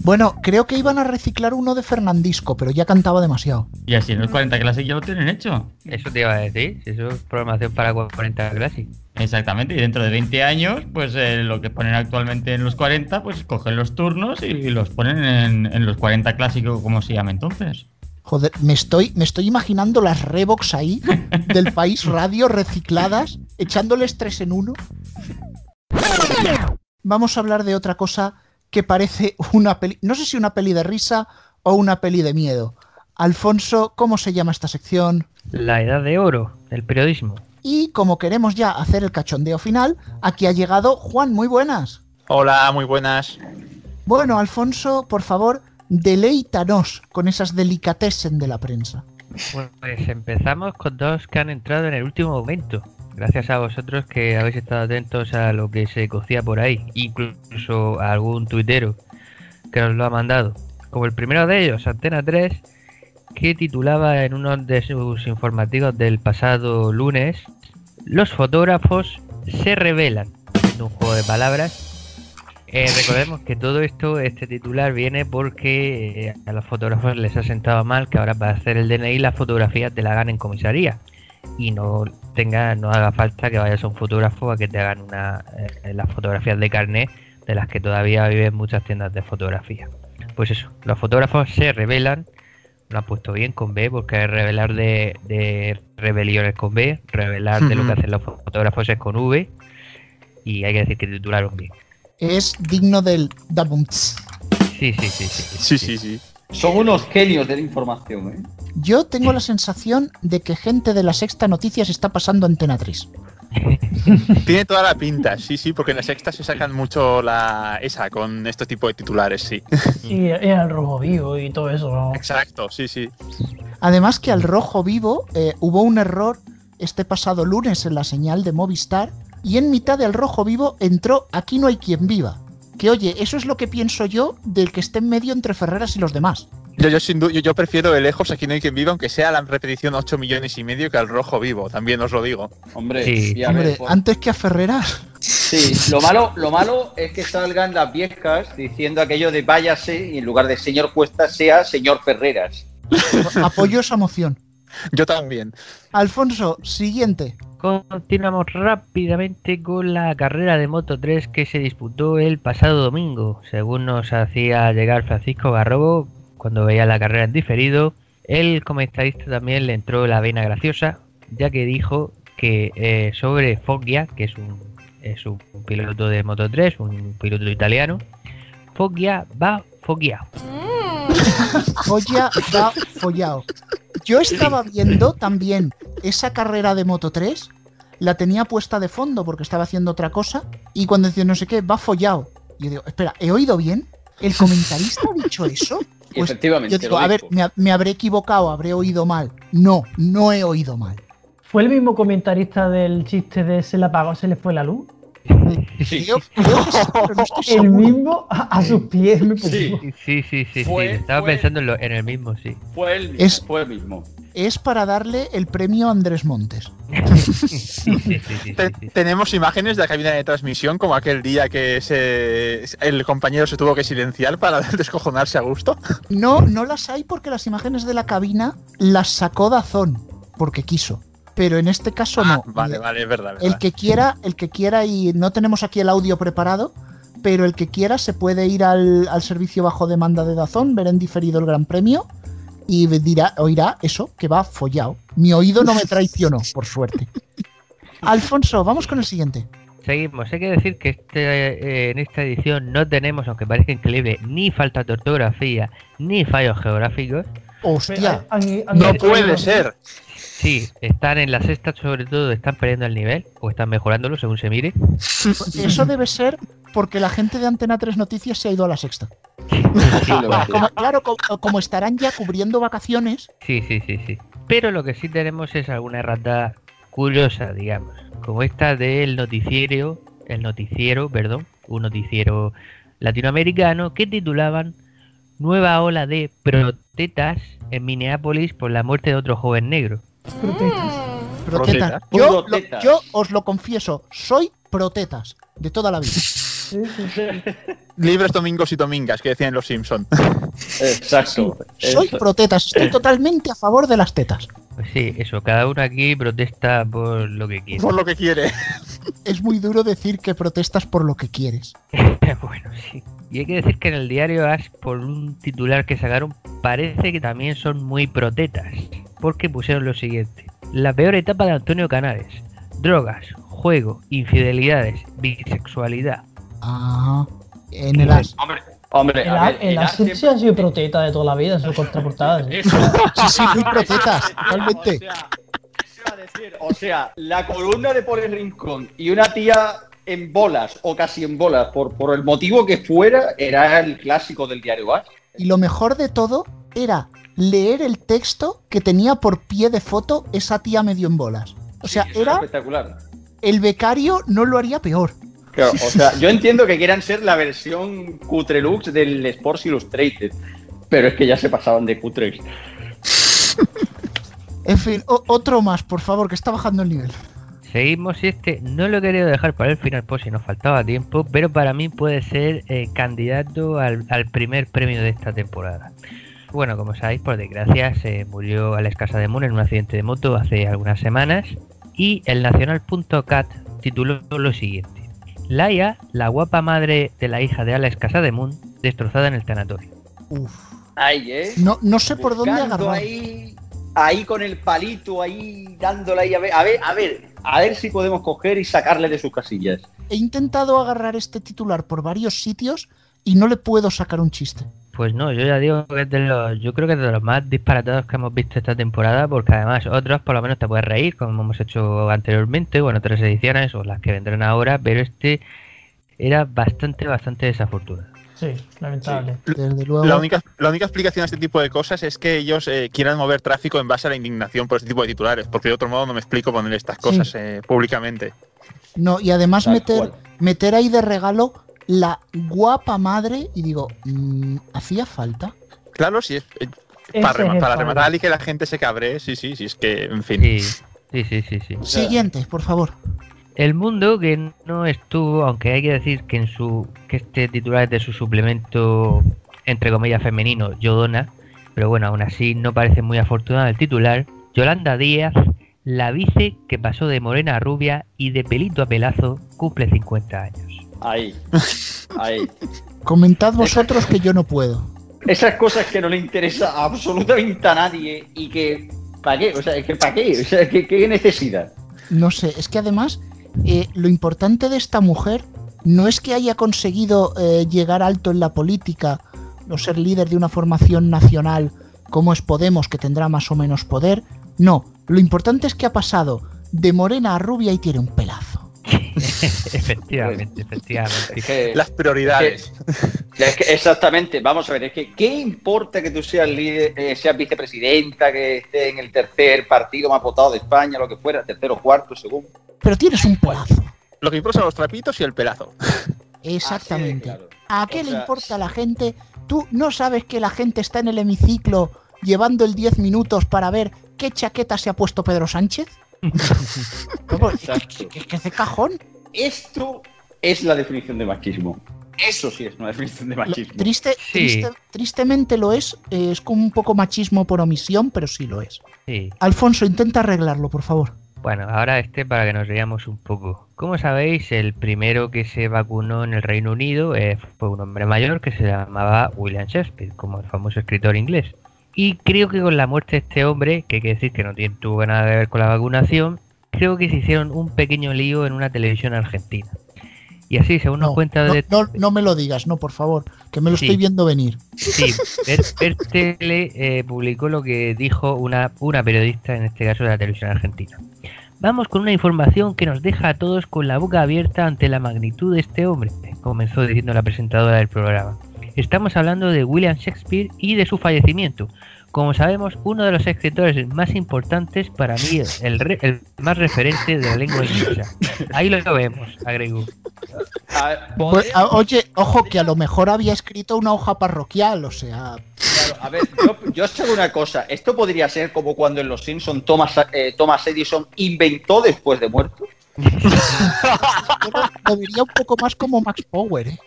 Bueno, creo que iban a reciclar uno de Fernandisco, pero ya cantaba demasiado. Y así en los 40 Classic ya lo tienen hecho. Eso te iba a decir, si eso es programación para 40 Classic. Exactamente, y dentro de 20 años, pues eh, lo que ponen actualmente en los 40, pues cogen los turnos y los ponen en, en los 40 clásicos, como se llama entonces. Joder, me estoy, me estoy imaginando las Revox ahí del país radio recicladas, echándoles tres en uno. Vamos a hablar de otra cosa que parece una peli, no sé si una peli de risa o una peli de miedo. Alfonso, ¿cómo se llama esta sección? La edad de oro del periodismo. Y como queremos ya hacer el cachondeo final, aquí ha llegado Juan, muy buenas. Hola, muy buenas. Bueno, Alfonso, por favor, deleítanos con esas delicatessen de la prensa. Pues empezamos con dos que han entrado en el último momento. Gracias a vosotros que habéis estado atentos a lo que se cocía por ahí, incluso a algún tuitero que nos lo ha mandado. Como el primero de ellos, Antena 3, que titulaba en uno de sus informativos del pasado lunes, Los fotógrafos se revelan. Haciendo un juego de palabras. Eh, recordemos que todo esto, este titular viene porque eh, a los fotógrafos les ha sentado mal que ahora para hacer el DNI las fotografías te la hagan en comisaría y no tenga, no haga falta que vayas a un fotógrafo a que te hagan una, eh, las fotografías de carnet de las que todavía viven muchas tiendas de fotografía. Pues eso, los fotógrafos se revelan, lo han puesto bien con B porque revelar de, de rebeliones con B, revelar de lo que hacen los fotógrafos es con V y hay que decir que titularon bien. Es digno del Dabumts. Sí, sí, sí, sí. Sí, sí, sí. Son unos genios de la información, ¿eh? Yo tengo la sensación de que gente de la Sexta Noticias está pasando Antena 3. Tiene toda la pinta, sí, sí, porque en la sexta se sacan mucho la esa con este tipo de titulares, sí. Y, y el rojo vivo y todo eso. ¿no? Exacto, sí, sí. Además que al rojo vivo eh, hubo un error este pasado lunes en la señal de Movistar y en mitad del rojo vivo entró Aquí no hay quien viva. Que oye, eso es lo que pienso yo del que esté en medio entre Ferreras y los demás. Yo, yo, sin yo, yo prefiero de lejos aquí no hay quien viva, aunque sea la repetición 8 millones y medio que al rojo vivo, también os lo digo. Hombre, Sí. y a Hombre, ver, pues, antes que a Ferreras. sí, lo malo, lo malo es que salgan las viejas diciendo aquello de váyase y en lugar de señor Cuesta sea señor Ferreras. Apoyo esa moción. Yo también. Alfonso, siguiente. Continuamos rápidamente con la carrera de Moto 3 que se disputó el pasado domingo. Según nos hacía llegar Francisco Garrobo cuando veía la carrera en diferido, el comentarista también le entró la vena graciosa, ya que dijo que eh, sobre Foggia, que es un, es un piloto de Moto 3, un piloto italiano, Foggia va Foggia. Folla va follao. Yo estaba viendo también esa carrera de Moto 3, la tenía puesta de fondo porque estaba haciendo otra cosa, y cuando decía no sé qué, va follao. Y yo digo, espera, ¿he oído bien? ¿El comentarista ha dicho eso? Pues efectivamente. Yo digo, a ver, me, me habré equivocado, habré oído mal. No, no he oído mal. ¿Fue el mismo comentarista del chiste de se le apagó, se le fue la luz? El mismo a, a sus pies me. Sí. Sí, sí, sí, sí, Fue- estaba fue- pensando en, lo- en el mismo, sí. Fue el mismo. Es- Fue el mismo. es para darle el premio a Andrés Montes. Sí, sí, sí, sí, Te- sí, sí. Tenemos imágenes de la cabina de transmisión, como aquel día que se, el compañero se tuvo que silenciar para descojonarse a gusto. No, no las hay porque las imágenes de la cabina las sacó Dazón, porque quiso. Pero en este caso no. Ah, vale, Eh, vale, es verdad. El verdad. que quiera, el que quiera, y no tenemos aquí el audio preparado, pero el que quiera se puede ir al, al servicio bajo demanda de Dazón, ver en diferido el Gran Premio y dirá, oirá eso, que va follado. Mi oído no me traicionó, por suerte. Alfonso, vamos con el siguiente. Seguimos. Hay que decir que este, eh, en esta edición no tenemos, aunque parezca increíble, ni falta de ortografía, ni fallos geográficos. Hostia, Han- han- No puede ser. Sí, están en la sexta, sobre todo, están perdiendo el nivel, o están mejorándolo, según se mire. eso debe ser porque la gente de Antena 3 Noticias se ha ido a la sexta. Como- claro, como, como estarán ya cubriendo vacaciones, Sí, sí, sí, sí. Pero lo que sí tenemos es alguna errata curiosa, digamos. Como esta del noticiero, el noticiero, perdón, un noticiero latinoamericano que titulaban Nueva ola de protestas en Minneapolis por la muerte de otro joven negro. Protestas. protetas. Protetas. Yo, lo- yo os lo confieso, soy protetas de toda la vida. Sí, sí, sí. Libres domingos y domingas, que decían los Simpson. Exacto. Soy protetas, estoy totalmente a favor de las tetas. Pues sí, eso, cada uno aquí protesta por lo que quiere. Por lo que quiere. Es muy duro decir que protestas por lo que quieres. bueno, sí. Y hay que decir que en el diario As, por un titular que sacaron, parece que también son muy protetas. Porque pusieron lo siguiente. La peor etapa de Antonio Canales. Drogas, juego, infidelidades, bisexualidad. Ah, en el as. Hombre, hombre, El, a ver, el el As as siempre siempre- ha sido proteta de toda la vida en su contraportada. ¿sí? Eso. Sí, sí, muy protetas, totalmente. O sea, a decir, o sea, la columna de Por el Rincón y una tía en bolas o casi en bolas, por, por el motivo que fuera, era el clásico del diario As. Y lo mejor de todo era leer el texto que tenía por pie de foto esa tía medio en bolas. O sea, era espectacular. el becario no lo haría peor. Claro, o sea, yo entiendo que quieran ser la versión cutrelux del Sports Illustrated, pero es que ya se pasaban de cutres. En fin, otro más, por favor, que está bajando el nivel. Seguimos y este no lo he querido dejar para el final por si nos faltaba tiempo, pero para mí puede ser eh, candidato al, al primer premio de esta temporada. Bueno, como sabéis, por desgracia se murió Alex Casademun en un accidente de moto hace algunas semanas y el Nacional.cat tituló lo siguiente. Laia, la guapa madre de la hija de Alex Casademun, destrozada en el tanatorio. Uf. Ahí, ¿eh? No, no sé por dónde agarrar. ahí, ahí con el palito, ahí dándole ahí a ver, a ver, a ver, a ver si podemos coger y sacarle de sus casillas. He intentado agarrar este titular por varios sitios y no le puedo sacar un chiste. Pues no, yo ya digo que es de los, yo creo que es de los más disparatados que hemos visto esta temporada, porque además otros por lo menos te puedes reír, como hemos hecho anteriormente, bueno, tres ediciones o las que vendrán ahora, pero este era bastante, bastante desafortunado. Sí, lamentable. Desde luego. La única, la única explicación a este tipo de cosas es que ellos eh, quieran mover tráfico en base a la indignación por este tipo de titulares, porque de otro modo no me explico poner estas cosas eh, públicamente. No, y además Tal meter, cual. meter ahí de regalo la guapa madre y digo, mm, ¿hacía falta? Claro, es eh, para, es rema- el para rematar y que la gente se cabree, sí, sí, sí, es que, en fin. Sí, sí, sí, sí, sí. Siguiente, por favor. El mundo que no estuvo, aunque hay que decir que en su que este titular es de su suplemento entre comillas femenino, Yodona, pero bueno, aún así no parece muy afortunado el titular. Yolanda Díaz, la vice que pasó de morena a rubia y de pelito a pelazo, cumple 50 años. Ahí, ahí. Comentad vosotros que yo no puedo. Esas cosas que no le interesa absolutamente a nadie y que, ¿para qué? O sea, que ¿para qué? O sea, ¿qué, qué necesidad? No sé, es que además eh, lo importante de esta mujer no es que haya conseguido eh, llegar alto en la política o ser líder de una formación nacional como es Podemos, que tendrá más o menos poder. No, lo importante es que ha pasado de morena a rubia y tiene un pelazo. Efectivamente, Es efectivamente. que, Las prioridades. es que exactamente, vamos a ver, es que ¿qué importa que tú seas líder, eh, seas vicepresidenta, que esté en el tercer partido más votado de España, lo que fuera, tercero, cuarto, según? Pero tienes un pelazo. Lo que importa son los trapitos y el pelazo. Exactamente. De claro. ¿A qué O le importa a la gente? Tú no sabes que la gente está en el hemiciclo llevando el 10 minutos para ver qué chaqueta se ha puesto Pedro Sánchez? ¿qué, qué- qué es de cajón? Esto es la definición de machismo. Eso sí es una definición de Lo- machismo. triste, triste- tristemente lo es, eh, es como un poco machismo por omisión, pero sí lo es. Sí. Alfonso, intenta arreglarlo, por favor. Bueno, ahora este para que nos veamos un poco. Como sabéis, el primero que se vacunó en el Reino Unido eh, fue un hombre mayor que se llamaba William Shakespeare, como el famoso escritor inglés. Y creo que con la muerte de este hombre, que hay que decir que no tiene, tuvo nada que ver con la vacunación, creo que se hicieron un pequeño lío en una televisión argentina. Y así, según nos No, cuenta no, de... no- no me lo digas, no, por favor, que me lo Sí. estoy viendo venir. Sí, Ver, Ver Tele eh, publicó lo que dijo una, una periodista, en este caso de la televisión argentina. Vamos con una información que nos deja a todos con la boca abierta ante la magnitud de este hombre, comenzó diciendo la presentadora del programa. Estamos hablando de William Shakespeare y de su fallecimiento. Como sabemos, uno de los escritores más importantes para mí, el, re- el más referente de la lengua inglesa. Ahí lo vemos, agregó. A, Pues, oye, ojo, que a lo mejor había escrito una hoja parroquial, o sea, claro, a ver, yo, yo os hago una cosa. Esto podría ser como cuando en Los Simpsons Thomas, eh, Thomas Edison inventó después de muerto. Yo lo, vería un poco más como Max Power, ¿eh?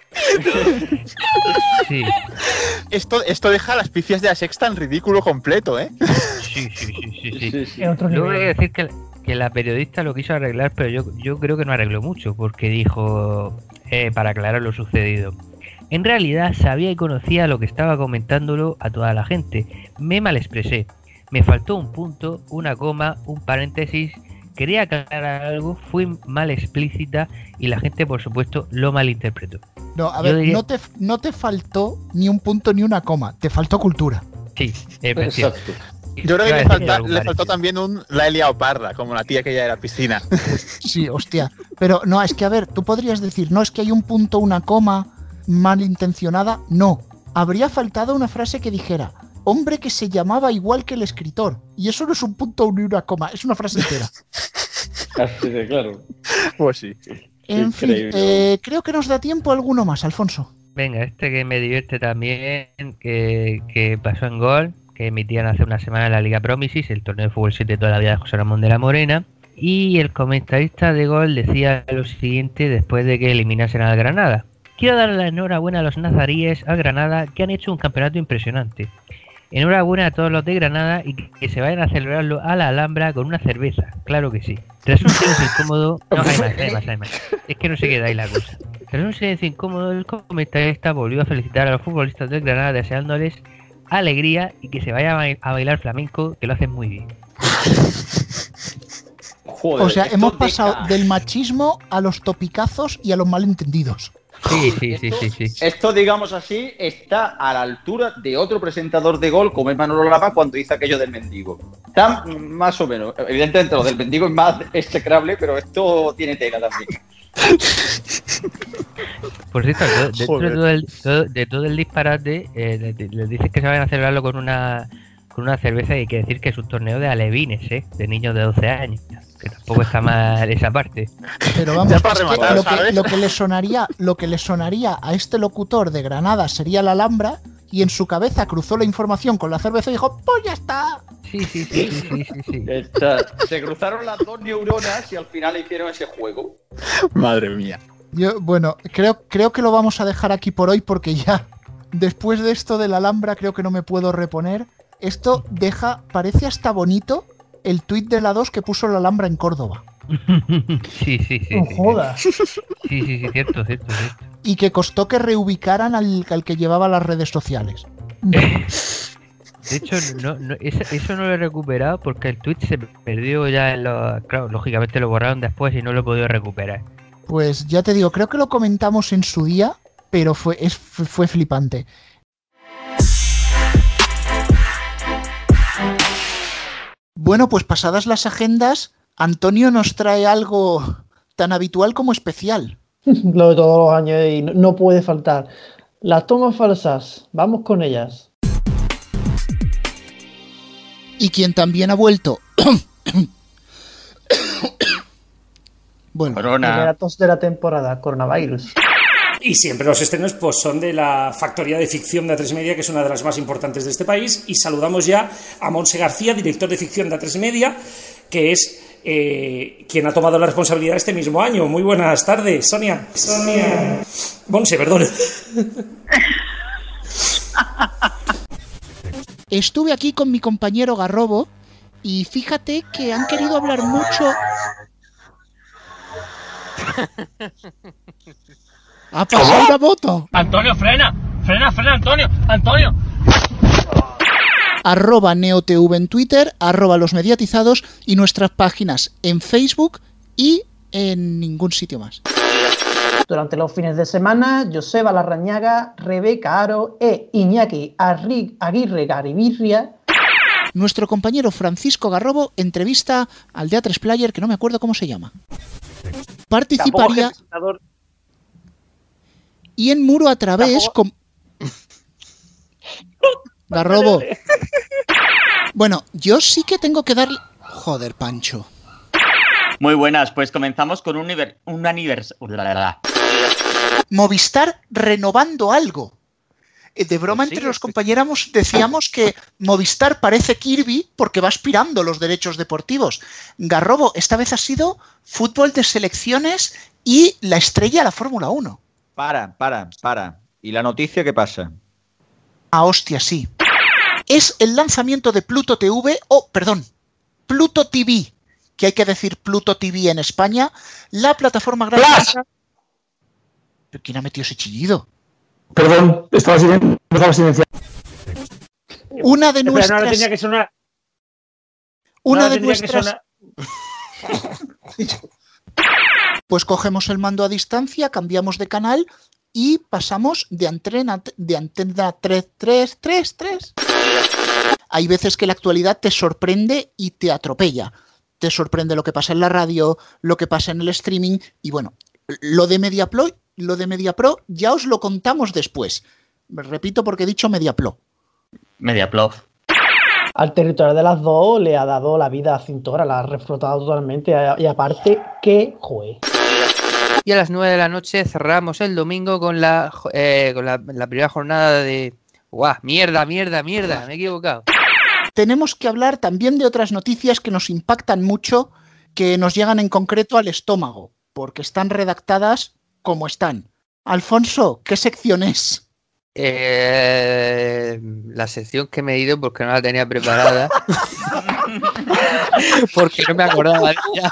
Sí, Esto, esto deja las pifias de la sexta en ridículo completo, ¿eh? sí, sí, sí, sí. sí. Otro hay que nivel. decir que, que la periodista lo quiso arreglar, pero yo, yo creo que no arregló mucho, porque dijo, eh, para aclarar lo sucedido, en realidad sabía y conocía lo que estaba comentándolo a toda la gente. Me mal expresé. Me faltó un punto, una coma, un paréntesis. Quería aclarar algo, fui mal explícita y la gente, por supuesto, lo malinterpretó. No, a ver, diría- no, te, no te faltó ni un punto ni una coma, te faltó cultura. Sí. Exacto. Yo creo que le, falta- faltó también un la he liado parda, como la tía que ya era piscina. Sí, hostia. Pero no, es que a ver, tú podrías decir, no es que hay un punto, una coma malintencionada. No. Habría faltado una frase que dijera, hombre que se llamaba igual que el escritor. Y eso no es un punto ni una coma, es una frase entera. Así de claro. Pues sí. En fin, eh, creo que nos da tiempo alguno más, Alfonso. Venga, este que me divierte también, que, que pasó en Gol, que emitían hace una semana en la Liga Promises, el torneo de fútbol 7 de toda la vida de José Ramón de la Morena. Y el comentarista de Gol decía lo siguiente después de que eliminasen al Granada. Quiero dar la enhorabuena a los nazaríes al Granada que han hecho un campeonato impresionante. Enhorabuena a todos los de Granada y que, se vayan a celebrarlo a la Alhambra con una cerveza, claro que sí. Tras un silencio incómodo, no, hay más, hay más, hay más. Es que no se queda ahí la cosa. Tras un silencio incómodo, el comentarista volvió a felicitar a los futbolistas del Granada deseándoles alegría y que se vayan a bail- a bailar flamenco, que lo hacen muy bien. Joder, O sea, hemos deja- pasado del machismo a los topicazos y a los malentendidos. Sí, sí, sí, Esto- sí, sí. Esto, digamos así, está a la altura de otro presentador de gol, como es Manolo Lama, cuando hizo aquello del mendigo. Está más o menos. Evidentemente, lo del mendigo es más execrable, pero esto tiene tela también. Por cierto, de- dentro de todo, el, todo- de todo el disparate, eh, le- le- les dices que se vayan a celebrarlo con una con una cerveza y hay que decir que es un torneo de alevines, ¿eh? De niños de 12 años. Que tampoco está mal esa parte. Pero vamos, es rematar, lo, que, ¿sabes? lo que le sonaría, lo que le sonaría a este locutor de Granada sería la Alhambra y en su cabeza cruzó la información con la cerveza y dijo, pues ya está. Sí, sí, sí, sí, sí, sí, Se cruzaron las dos neuronas y al final hicieron ese juego. Madre mía. Yo, bueno, creo, creo que lo vamos a dejar aquí por hoy porque ya después de esto de la Alhambra creo que no me puedo reponer. Esto deja, parece hasta bonito el tuit de la 2 que puso la Alhambra en Córdoba Sí, sí, sí. No sí, jodas. Sí, sí, sí, cierto, cierto, cierto. y que costó que reubicaran al, al que llevaba las redes sociales. De hecho, no, no- eso, eso no lo he recuperado porque el tweet se perdió ya en los... Claro, lógicamente lo borraron después y no lo he podido recuperar. Pues ya te digo, creo que lo comentamos en su día, pero fue, es, fue, fue flipante. Bueno, pues pasadas las agendas, Antonio nos trae algo tan habitual como especial. Lo de todos los años y no, puede faltar. Las tomas falsas, vamos con ellas. Y quien también ha vuelto. bueno, Primera tos de la temporada, coronavirus. Y siempre los estrenos pues, son de la factoría de ficción de A3 Media, que es una de las más importantes de este país. Y saludamos ya a Monse García, director de ficción de A3 Media, que es eh, quien ha tomado la responsabilidad este mismo año. Muy buenas tardes, Sonia. Sonia. Monse, perdón. Estuve aquí con mi compañero Garrobo y fíjate que han querido hablar mucho. Ha pasado una moto. Antonio, frena. Frena, frena, Antonio. Antonio. Arroba NeoTV en Twitter, arroba los mediatizados y nuestras páginas en Facebook y en ningún sitio más. Durante los fines de semana, Joseba Larrañaga, Rebeca Aro e Iñaki Arri- Aguirre Garibirria Nuestro compañero Francisco Garrobo entrevista al de A3 Player, que no me acuerdo cómo se llama. Participaría y en Muro a través con... Garrobo. Bueno, yo sí que tengo que darle... Joder, Pancho. Muy buenas, pues comenzamos con un, un aniversario. Movistar renovando algo. Eh, De broma entre los compañeros decíamos que Movistar parece Kirby porque va aspirando los derechos deportivos. Garrobo, esta vez ha sido fútbol de selecciones y la estrella a la Fórmula 1. Para, para, para. ¿Y la noticia qué pasa? Ah, hostia, sí. Es el lanzamiento de Pluto TV, o, perdón, Pluto TV, que hay que decir Pluto TV en España, la plataforma gratuita. ¿Pero quién ha metido ese chillido? Perdón, estaba, silen- estaba silenciado. Una de no, nuestras. tenía que sonar. Una no, de tenía que nuestras. Pues cogemos el mando a distancia, cambiamos de canal y pasamos de antena, de antena 3, 3, 3, 3. Hay veces que la actualidad te sorprende y te atropella. Te sorprende lo que pasa en la radio, lo que pasa en el streaming y bueno, lo de MediaPro, lo de MediaPro ya os lo contamos después. Repito porque he dicho MediaPro. Mediaplov. al territorio de las dos le ha dado la vida a Cintora, la ha reflotado totalmente y aparte que jue. Y a las 9 de la noche cerramos el domingo con la, eh, con la, la primera jornada de... ¡Guau! Mierda, mierda, mierda, me he equivocado. tenemos que hablar también de otras noticias que nos impactan mucho, que nos llegan en concreto al estómago, porque están redactadas como están. Alfonso, ¿qué sección es? Eh, la sección que me he ido porque no la tenía preparada. porque no me acordaba de ella.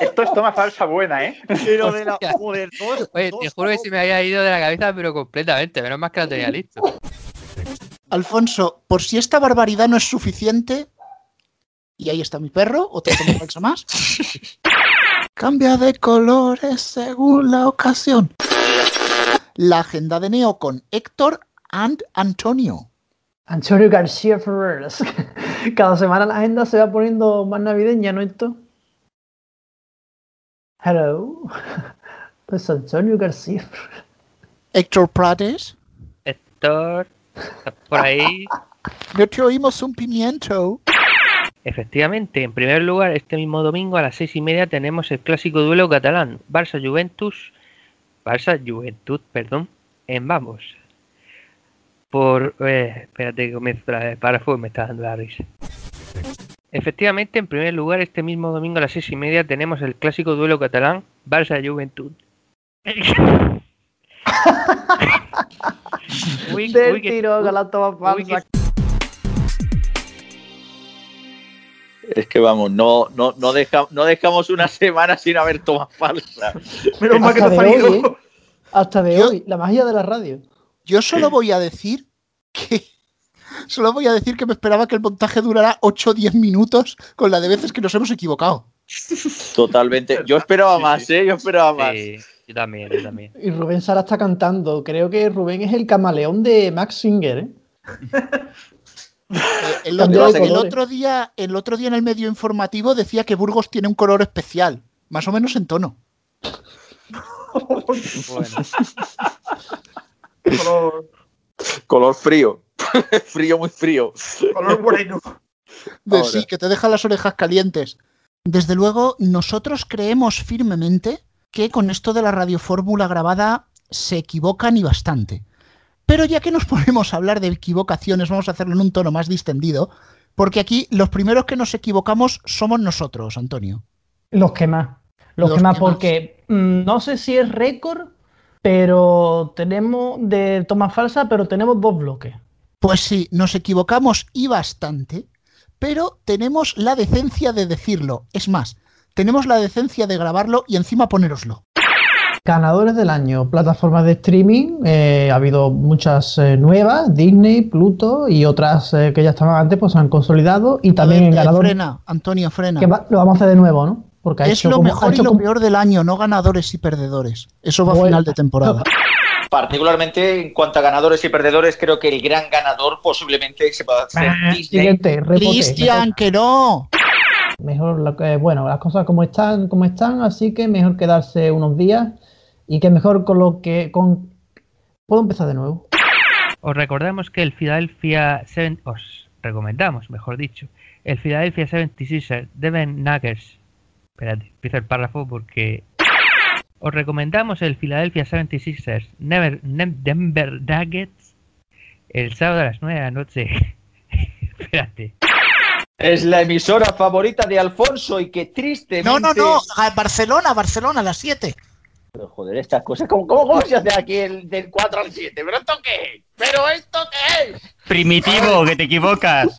Esto es toma falsa buena, ¿eh? Pero de la joder, dos, Oye, te juro que se me había ido de la cabeza, pero completamente. Menos mal que la tenía listo. Alfonso, por si esta barbaridad no es suficiente, y ahí está mi perro, otra toma falsa más. Cambia de colores según la ocasión. La agenda de Neo con Héctor and Antonio. Antonio García Ferreras. Cada semana la agenda se va poniendo más navideña, ¿no esto? Hello. Pues Antonio García. Héctor Prades. Héctor, ¿estás por ahí? No te oímos un pimiento. Efectivamente, en primer lugar, este mismo domingo a las seis y media tenemos el clásico duelo catalán, Barça-Juventus, Barça-Juventud, perdón, en Vamos. Por, eh, espérate que comienzo otra vez, párrafo, me está dando la risa. Efectivamente, en primer lugar, este mismo domingo a las seis y media tenemos el clásico duelo catalán, Barça-Juventud. Uy, Del uy, tiro uy, con la toma uy, que- falsa. Es que vamos, no, no, no, deja- no dejamos una semana sin haber tomas falsas. Menos mal que hoy, salido. ¿eh? Hasta de Yo- hoy. La magia de la radio. Yo solo voy a decir que. Solo voy a decir que me esperaba que el montaje durara 8 o 10 minutos con la de veces que nos hemos equivocado. Totalmente. Yo esperaba más, ¿eh? Yo esperaba más. Sí, yo también, yo también. Y Rubén Sara está cantando. Creo que Rubén es el camaleón de Max Singer, ¿eh? Eh, el, otro, el día, el otro día en el medio informativo decía que Burgos tiene un color especial, más o menos en tono. Bueno, Color, Color frío. frío, muy frío. color moreno. De Ahora. sí, que te deja las orejas calientes. Desde luego, nosotros creemos firmemente que con esto de la radiofórmula grabada se equivocan y bastante. Pero ya que nos ponemos a hablar de equivocaciones, vamos a hacerlo en un tono más distendido, porque aquí los primeros que nos equivocamos somos nosotros, Antonio. Los que más. Los, Los que más, que más. porque mm, no sé si es récord, pero tenemos de toma falsa, pero tenemos dos bloques. Pues sí, nos equivocamos y bastante, pero tenemos la decencia de decirlo. Es más, tenemos la decencia de grabarlo y encima ponéroslo. Ganadores del año, plataformas de streaming, eh, ha habido muchas eh, nuevas, Disney, Pluto y otras eh, que ya estaban antes, pues se han consolidado y también ver, eh, ganador, Frena, Antonio, frena. que va- lo vamos a hacer de nuevo, ¿no? Porque ha Es hecho lo como- ha mejor y hecho lo como- peor del año, no ganadores y perdedores. Eso va a Bueno. final de temporada. Particularmente en cuanto a ganadores y perdedores, creo que el gran ganador posiblemente se va a hacer Ah. Siguiente. Cristian, que no. Mejor, lo que, bueno, las cosas como están, como están, así que mejor quedarse unos días y que mejor con lo que, con, puedo empezar de nuevo. Os recordamos que el Philadelphia 7 os recomendamos, mejor dicho, el Philadelphia 76ers Devin Nuggets. Espérate, empiezo el párrafo porque os recomendamos el Philadelphia 76ers Never, Nem- Denver Nuggets el sábado a las 9 de la noche. Espérate. Es la emisora favorita de Alfonso y que tristemente... No, no, no. a Barcelona, Barcelona, a las 7. Pero joder, estas cosas, ¿cómo, cómo, cómo se hace aquí el del 4 al 7? ¿Pero esto qué es? ¿Pero esto qué es? Primitivo, que te equivocas.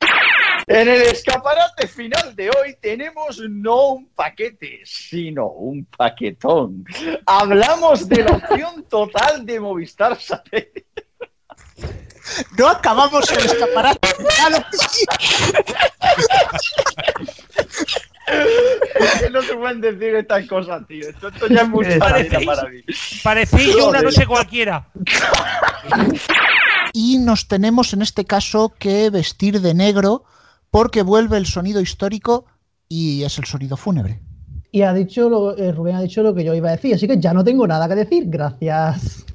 En el escaparate final de hoy tenemos no un paquete, sino un paquetón. Hablamos de la opción total de Movistar Satélite. No acabamos el escaparate. final. No se pueden decir estas cosas, tío. Esto, esto ya es vida para mí. Parecéis yo una noche cualquiera. Y nos tenemos en este caso que vestir de negro porque vuelve el sonido histórico y es el sonido fúnebre. Y ha dicho lo, eh, Rubén ha dicho lo que yo iba a decir, así que ya no tengo nada que decir. Gracias.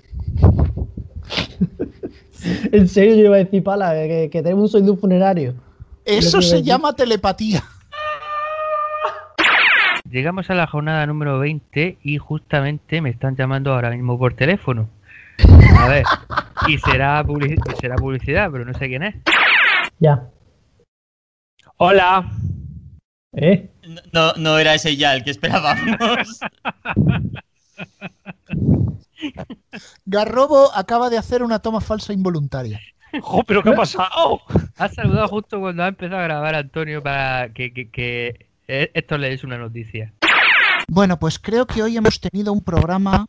en serio, yo iba a decir, pala, que, que tenemos un sonido funerario. Eso se llama telepatía. Llegamos a la jornada número 20 y justamente me están llamando ahora mismo por teléfono. A ver, y será, publici- será publicidad, pero no sé quién es. Ya. Hola. ¿Eh? No, no era ese ya el que esperábamos. Garrobo acaba de hacer una toma falsa involuntaria. Jo, pero ¿qué ha pasado? Ha saludado justo cuando ha empezado a grabar Antonio para que, que, que eh, esto le es una noticia. Bueno, pues creo que hoy hemos tenido un programa.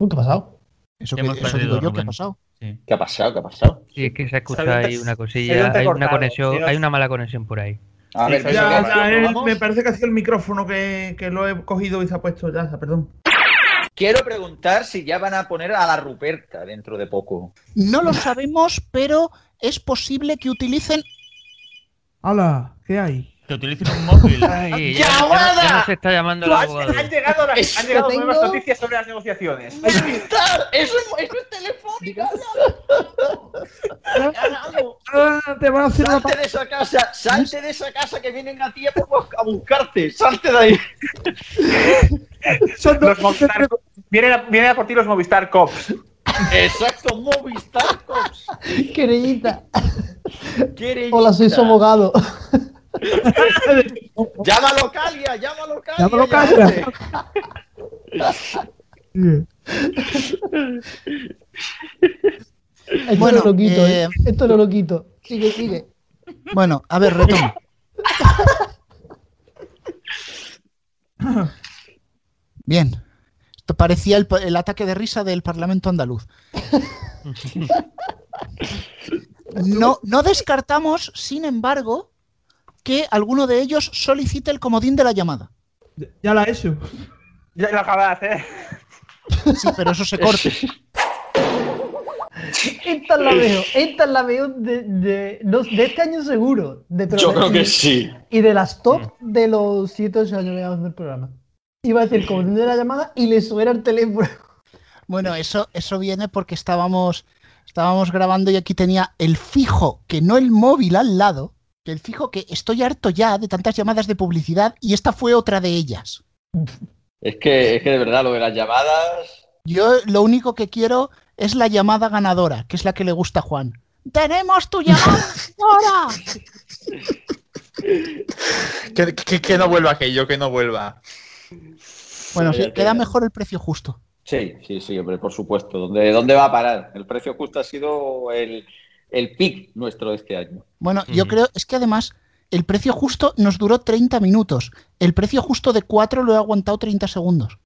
¿Qué ha pasado? Eso, que, Hemos eso digo yo, ¿qué ha pasado? Sí. ¿Qué ha pasado? ¿Qué ha pasado? Sí, es que se ha ahí ido- una cosilla, hay una conexión, hay una mala conexión por ahí. A ver, Ya, pero ya, ¿qué- vamos? me parece que ha sido el micrófono que, que lo he cogido y se ha puesto ya, perdón. Quiero preguntar si ya van a poner a la Ruperta dentro de poco. No lo sabemos, pero es posible que utilicen. Hola, ¿qué hay? Que utilicen un móvil. Ay, ya, ya está llamando el abogado. Han llegado, las- Es han llegado que nuevas noticias sobre las negociaciones. ¡Movistar! ¡Eso es, eso es telefónica! Ah, te van a hacer una ¡Salte de esa casa! ¡Salte de esa casa que vienen a ti a bus- a buscarte! ¡Salte de ahí! Son Los dos- Movistar, vienen, a, vienen a por ti los Movistar Cops. ¡Exacto! ¡Movistar Cops! Querellita. Querellita. Hola, soy su abogado. ¡Llámalo Calia! ¡Llámalo Calia! Llámalo ya, Calia. Esto Bueno, no lo quito, eh, ¿eh? Esto no lo quito. Sigue, sigue. Bueno, a ver, retomo. Bien. Esto parecía el, el ataque de risa del Parlamento andaluz. No, no descartamos, sin embargo, que alguno de ellos solicite el comodín de la llamada. Ya la he hecho. Ya lo acaba de hacer. Sí, pero eso se corta. Esta la veo, esta la veo de, de, no, de este año seguro. De, Yo de- creo que sí. Y de las top de los 7 8 años del programa. Iba a decir como de la llamada y le suena el teléfono. Bueno, eso, eso viene porque estábamos, estábamos grabando y aquí tenía el fijo, que no el móvil al lado, que el fijo que estoy harto ya de tantas llamadas de publicidad y esta fue otra de ellas. Es que, es que de verdad, lo de las llamadas. Yo lo único que quiero es la llamada ganadora, que es la que le gusta a Juan. ¡Tenemos tu llamada ganadora! Que, que- que no vuelva aquello, que no vuelva. Bueno, Sí, queda mejor el precio justo. Sí, sí, sí, hombre, por supuesto. ¿Dónde, dónde va a parar? El precio justo ha sido el, el pic nuestro de este año. Bueno, yo creo, es que además el precio justo nos duró 30 minutos. El precio justo de 4 lo he aguantado 30 segundos.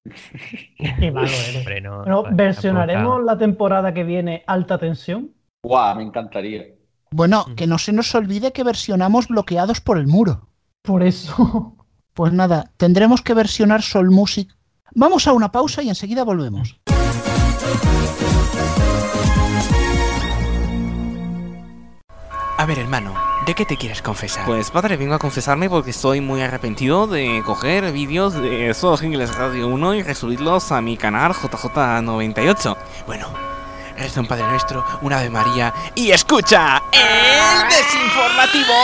Qué malo eres. Hombre, no, Bueno, versionaremos la temporada que viene alta tensión. ¡Guau! Me encantaría. Bueno, Mm. que no se nos olvide que versionamos bloqueados por el muro. Por eso. Pues nada, tendremos que versionar Soul Music. Vamos a una pausa y enseguida volvemos. A ver, hermano, ¿de qué te quieres confesar? Pues padre, vengo a confesarme porque estoy muy arrepentido de coger vídeos de Solo Jingles Radio 1 y resubirlos a mi canal JJ98. Bueno, reza un Padre Nuestro, una Ave María y escucha el desinformativo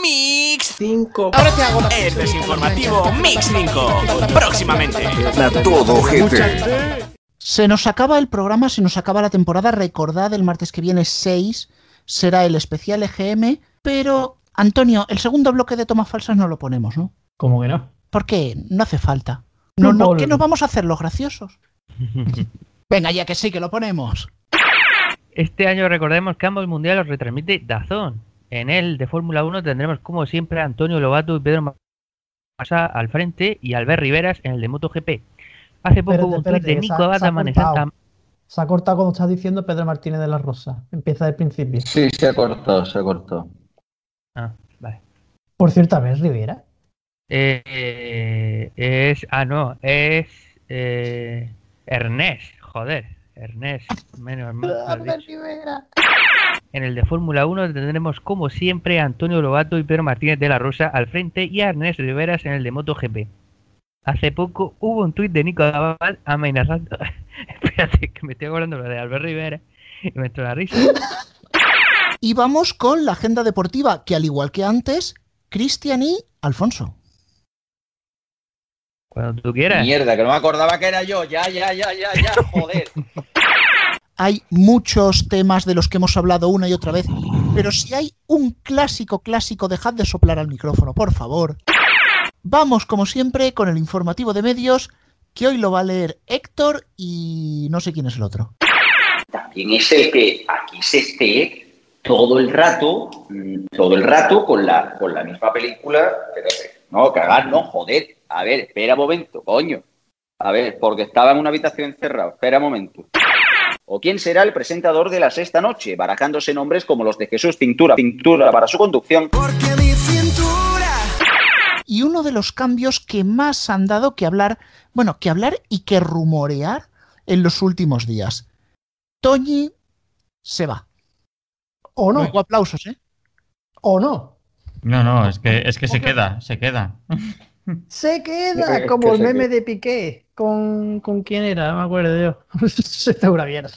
Mix 5. Ahora te hago El desinformativo Mix 5. Próximamente. todo, gente. Se nos acaba el programa, se nos acaba la temporada. Recordad, el martes que viene 6 será el especial EGM. Pero, Antonio, el segundo bloque de tomas falsas no lo ponemos, ¿no? ¿Cómo que no? Porque no hace falta. No, No. ¿Qué nos vamos a hacer los graciosos? Venga, ya que sí, que lo ponemos. Este año recordemos que ambos mundiales los retransmite Dazón. En el de Fórmula 1 tendremos como siempre a Antonio Lobato y Pedro Massa al frente y Albert Riveras en el de MotoGP. Hace poco Espérate, hubo un espérate, de Nico Abad. Se ha cortado cuando estás diciendo Pedro Martínez de la Rosa. Empieza del principio. Sí, se ha cortado, se ha cortado. Ah, vale. Por cierto, a ver, Rivera. Eh, es. Ah, no, es. Eh, Ernest, joder. Ernest, menos mal. En el de Fórmula 1 tendremos como siempre a Antonio Lobato y Pedro Martínez de la Rosa al frente y a Ernest Riveras en el de MotoGP. Hace poco hubo un tuit de Nico Abad amenazando. Espérate, que me estoy acordando lo de Albert Rivera y me entró la risa. Y vamos con la agenda deportiva, que al igual que antes, Cristian y Alfonso. Cuando tú quieras. Mierda, que no me acordaba que era yo. Ya, ya, ya, ya, ya, joder. Hay muchos temas de los que hemos hablado una y otra vez, pero si hay un clásico, clásico, dejad de soplar al micrófono, por favor. Vamos, como siempre, con el informativo de medios, que hoy lo va a leer Héctor y no sé quién es el otro. También es el que aquí se esté todo el rato, mm, todo el rato con la, con la misma película. Espérate, no, cagar, no, joder. A ver, espera un momento, coño. A ver, porque estaba en una habitación encerrado. Espera un momento. ¿O quién será el presentador de la sexta noche? Barajándose nombres como los de Jesús Cintura, Pintura para su conducción. Y uno de los cambios que más han dado que hablar, bueno, que hablar y que rumorear en los últimos días. Toñi se va. ¿O no? Luego aplausos, ¿eh? ¿O no? No, no, es que, es que se queda, se queda. Se queda como el meme de Piqué. ¿Con, ¿Con quién era? No me acuerdo yo. Se te una mierda.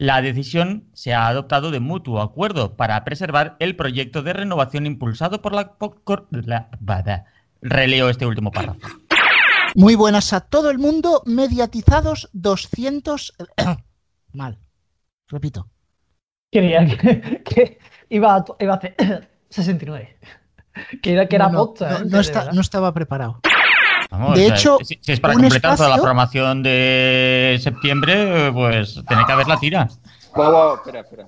La decisión se ha adoptado de mutuo acuerdo para preservar el proyecto de renovación impulsado por la... por- la- bada. Releo este último párrafo. Muy buenas a todo el mundo, mediatizados 200... Mal. Repito. Quería que, que iba, a, iba a hacer 69. Que era, que era No, posta, no, ¿eh? está- no estaba preparado. Vamos, De o sea, hecho, si, si es para completar toda la programación de septiembre, pues tiene que haber la tira. Guau, guau, espera, espera.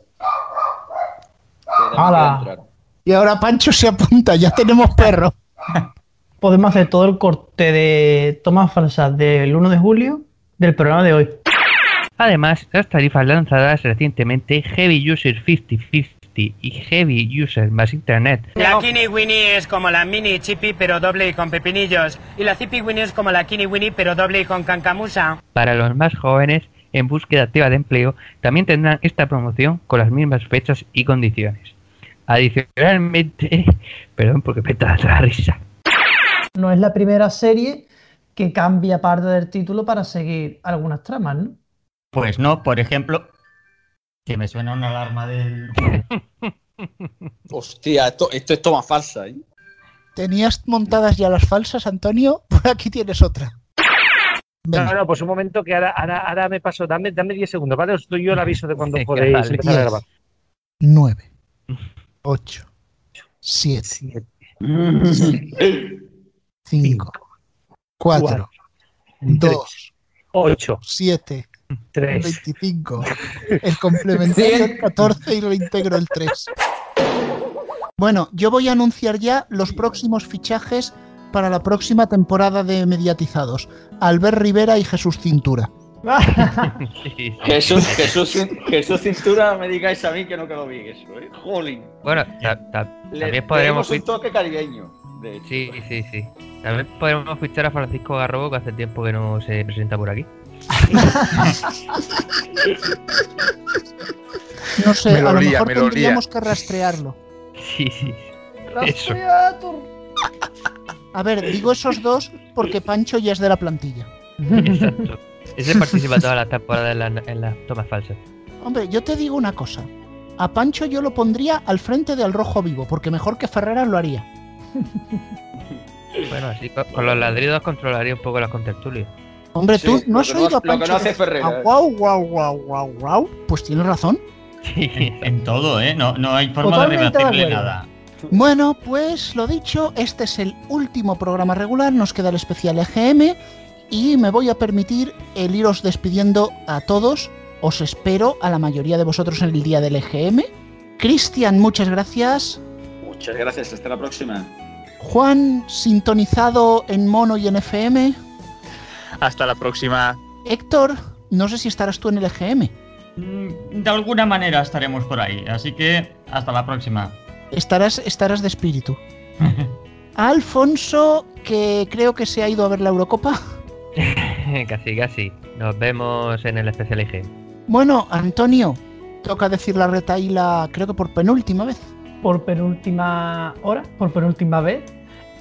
¡Hala! Y ahora Pancho se apunta, ya tenemos perro. Podemos hacer todo el corte de tomas falsas del 1 de julio del programa de hoy. Además, las tarifas lanzadas recientemente Heavy User 50-50 y Heavy User más Internet La Kini Winnie es como la mini chippy pero doble y con pepinillos. Y la Zippy Winnie es como la Kini Winnie pero doble y con cancamusa. para los más jóvenes en búsqueda activa de empleo también tendrán esta promoción con las mismas fechas y condiciones. Adicionalmente, perdón porque me da la risa. No es la primera serie que cambia parte del título para seguir algunas tramas, ¿no? Pues no, por ejemplo, que me suena una alarma del... Hostia, esto, esto es toma falsa, ¿eh? ¿Tenías montadas ya las falsas, Antonio? Por aquí tienes otra. No, no, pues un momento que ahora, ahora, ahora me paso. Dame, dame 10 segundos, ¿vale? Os doy yo el aviso de cuando podéis vale. empezar a grabar. 9, 8, 7, 5, 4, 2, 8, 7, 3. 25. El complementario el 14 y lo integro el 3. Bueno, yo voy a anunciar ya los próximos fichajes para la próxima temporada de Mediatizados. Albert Rivera y Jesús Cintura. Jesús, Jesús, Jesús Cintura, me digáis a mí que no quedó bien eso, ¿eh? Jolín. Bueno, ta- ta- Le también podríamos tenemos un toque caribeño. De hecho. Sí, sí, sí. También podemos fichar a Francisco Garrobo, que hace tiempo que no se presenta por aquí. No sé, Me lo a lo mejor me lo olía. tendríamos que rastrearlo. Sí, sí. A ver, digo esos dos porque Pancho ya es de la plantilla. Exacto. Ese participa todas las temporadas en, la- en las tomas falsas. Hombre, yo te digo una cosa. A Pancho yo lo pondría al frente de Al Rojo Vivo, porque mejor que Ferreras lo haría. Bueno, así con, con los ladridos controlaría un poco las contertulias. Hombre, Sí, tú no has oído a hace- lo que Pancho. no hace decir, Ferreras. "Ah, guau, guau, guau, guau, guau". Pues tienes razón. Sí. En todo, ¿eh? No, no hay forma Totalmente de rebatirle nada. Bueno, pues lo dicho, este es el último programa regular, nos queda el especial EGM y me voy a permitir el iros despidiendo a todos. Os espero a la mayoría de vosotros en el día del EGM. Cristian, muchas gracias. Muchas gracias, hasta la próxima. Juan, sintonizado en mono y en FM. Hasta la próxima. Héctor, no sé si estarás tú en el EGM. Mm, De alguna manera estaremos por ahí, así que hasta la próxima. Estarás, estarás de espíritu. Alfonso, que creo que se ha ido a ver la Eurocopa. casi, casi. Nos vemos en el especial IG. Bueno, Antonio, toca decir la retaíla, creo que por penúltima vez. por penúltima hora, por penúltima vez.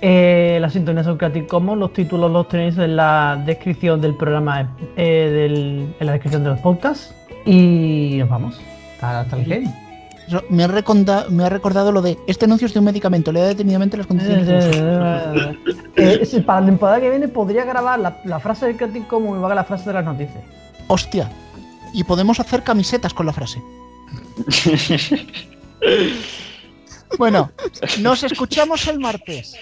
Eh, la sintonía son Creative Commons, los títulos los tenéis en la descripción del programa, eh, del- en la descripción de los podcasts. Y nos vamos. Hasta, hasta el game. Me ha, reconda- me ha recordado lo de este anuncio es de un medicamento, lea detenidamente las condiciones. de uso". Eh, si para la temporada que viene podría grabar la, la frase de Creative Commons y va a la frase de las noticias. Hostia. Y podemos hacer camisetas con la frase. Bueno, nos escuchamos el martes.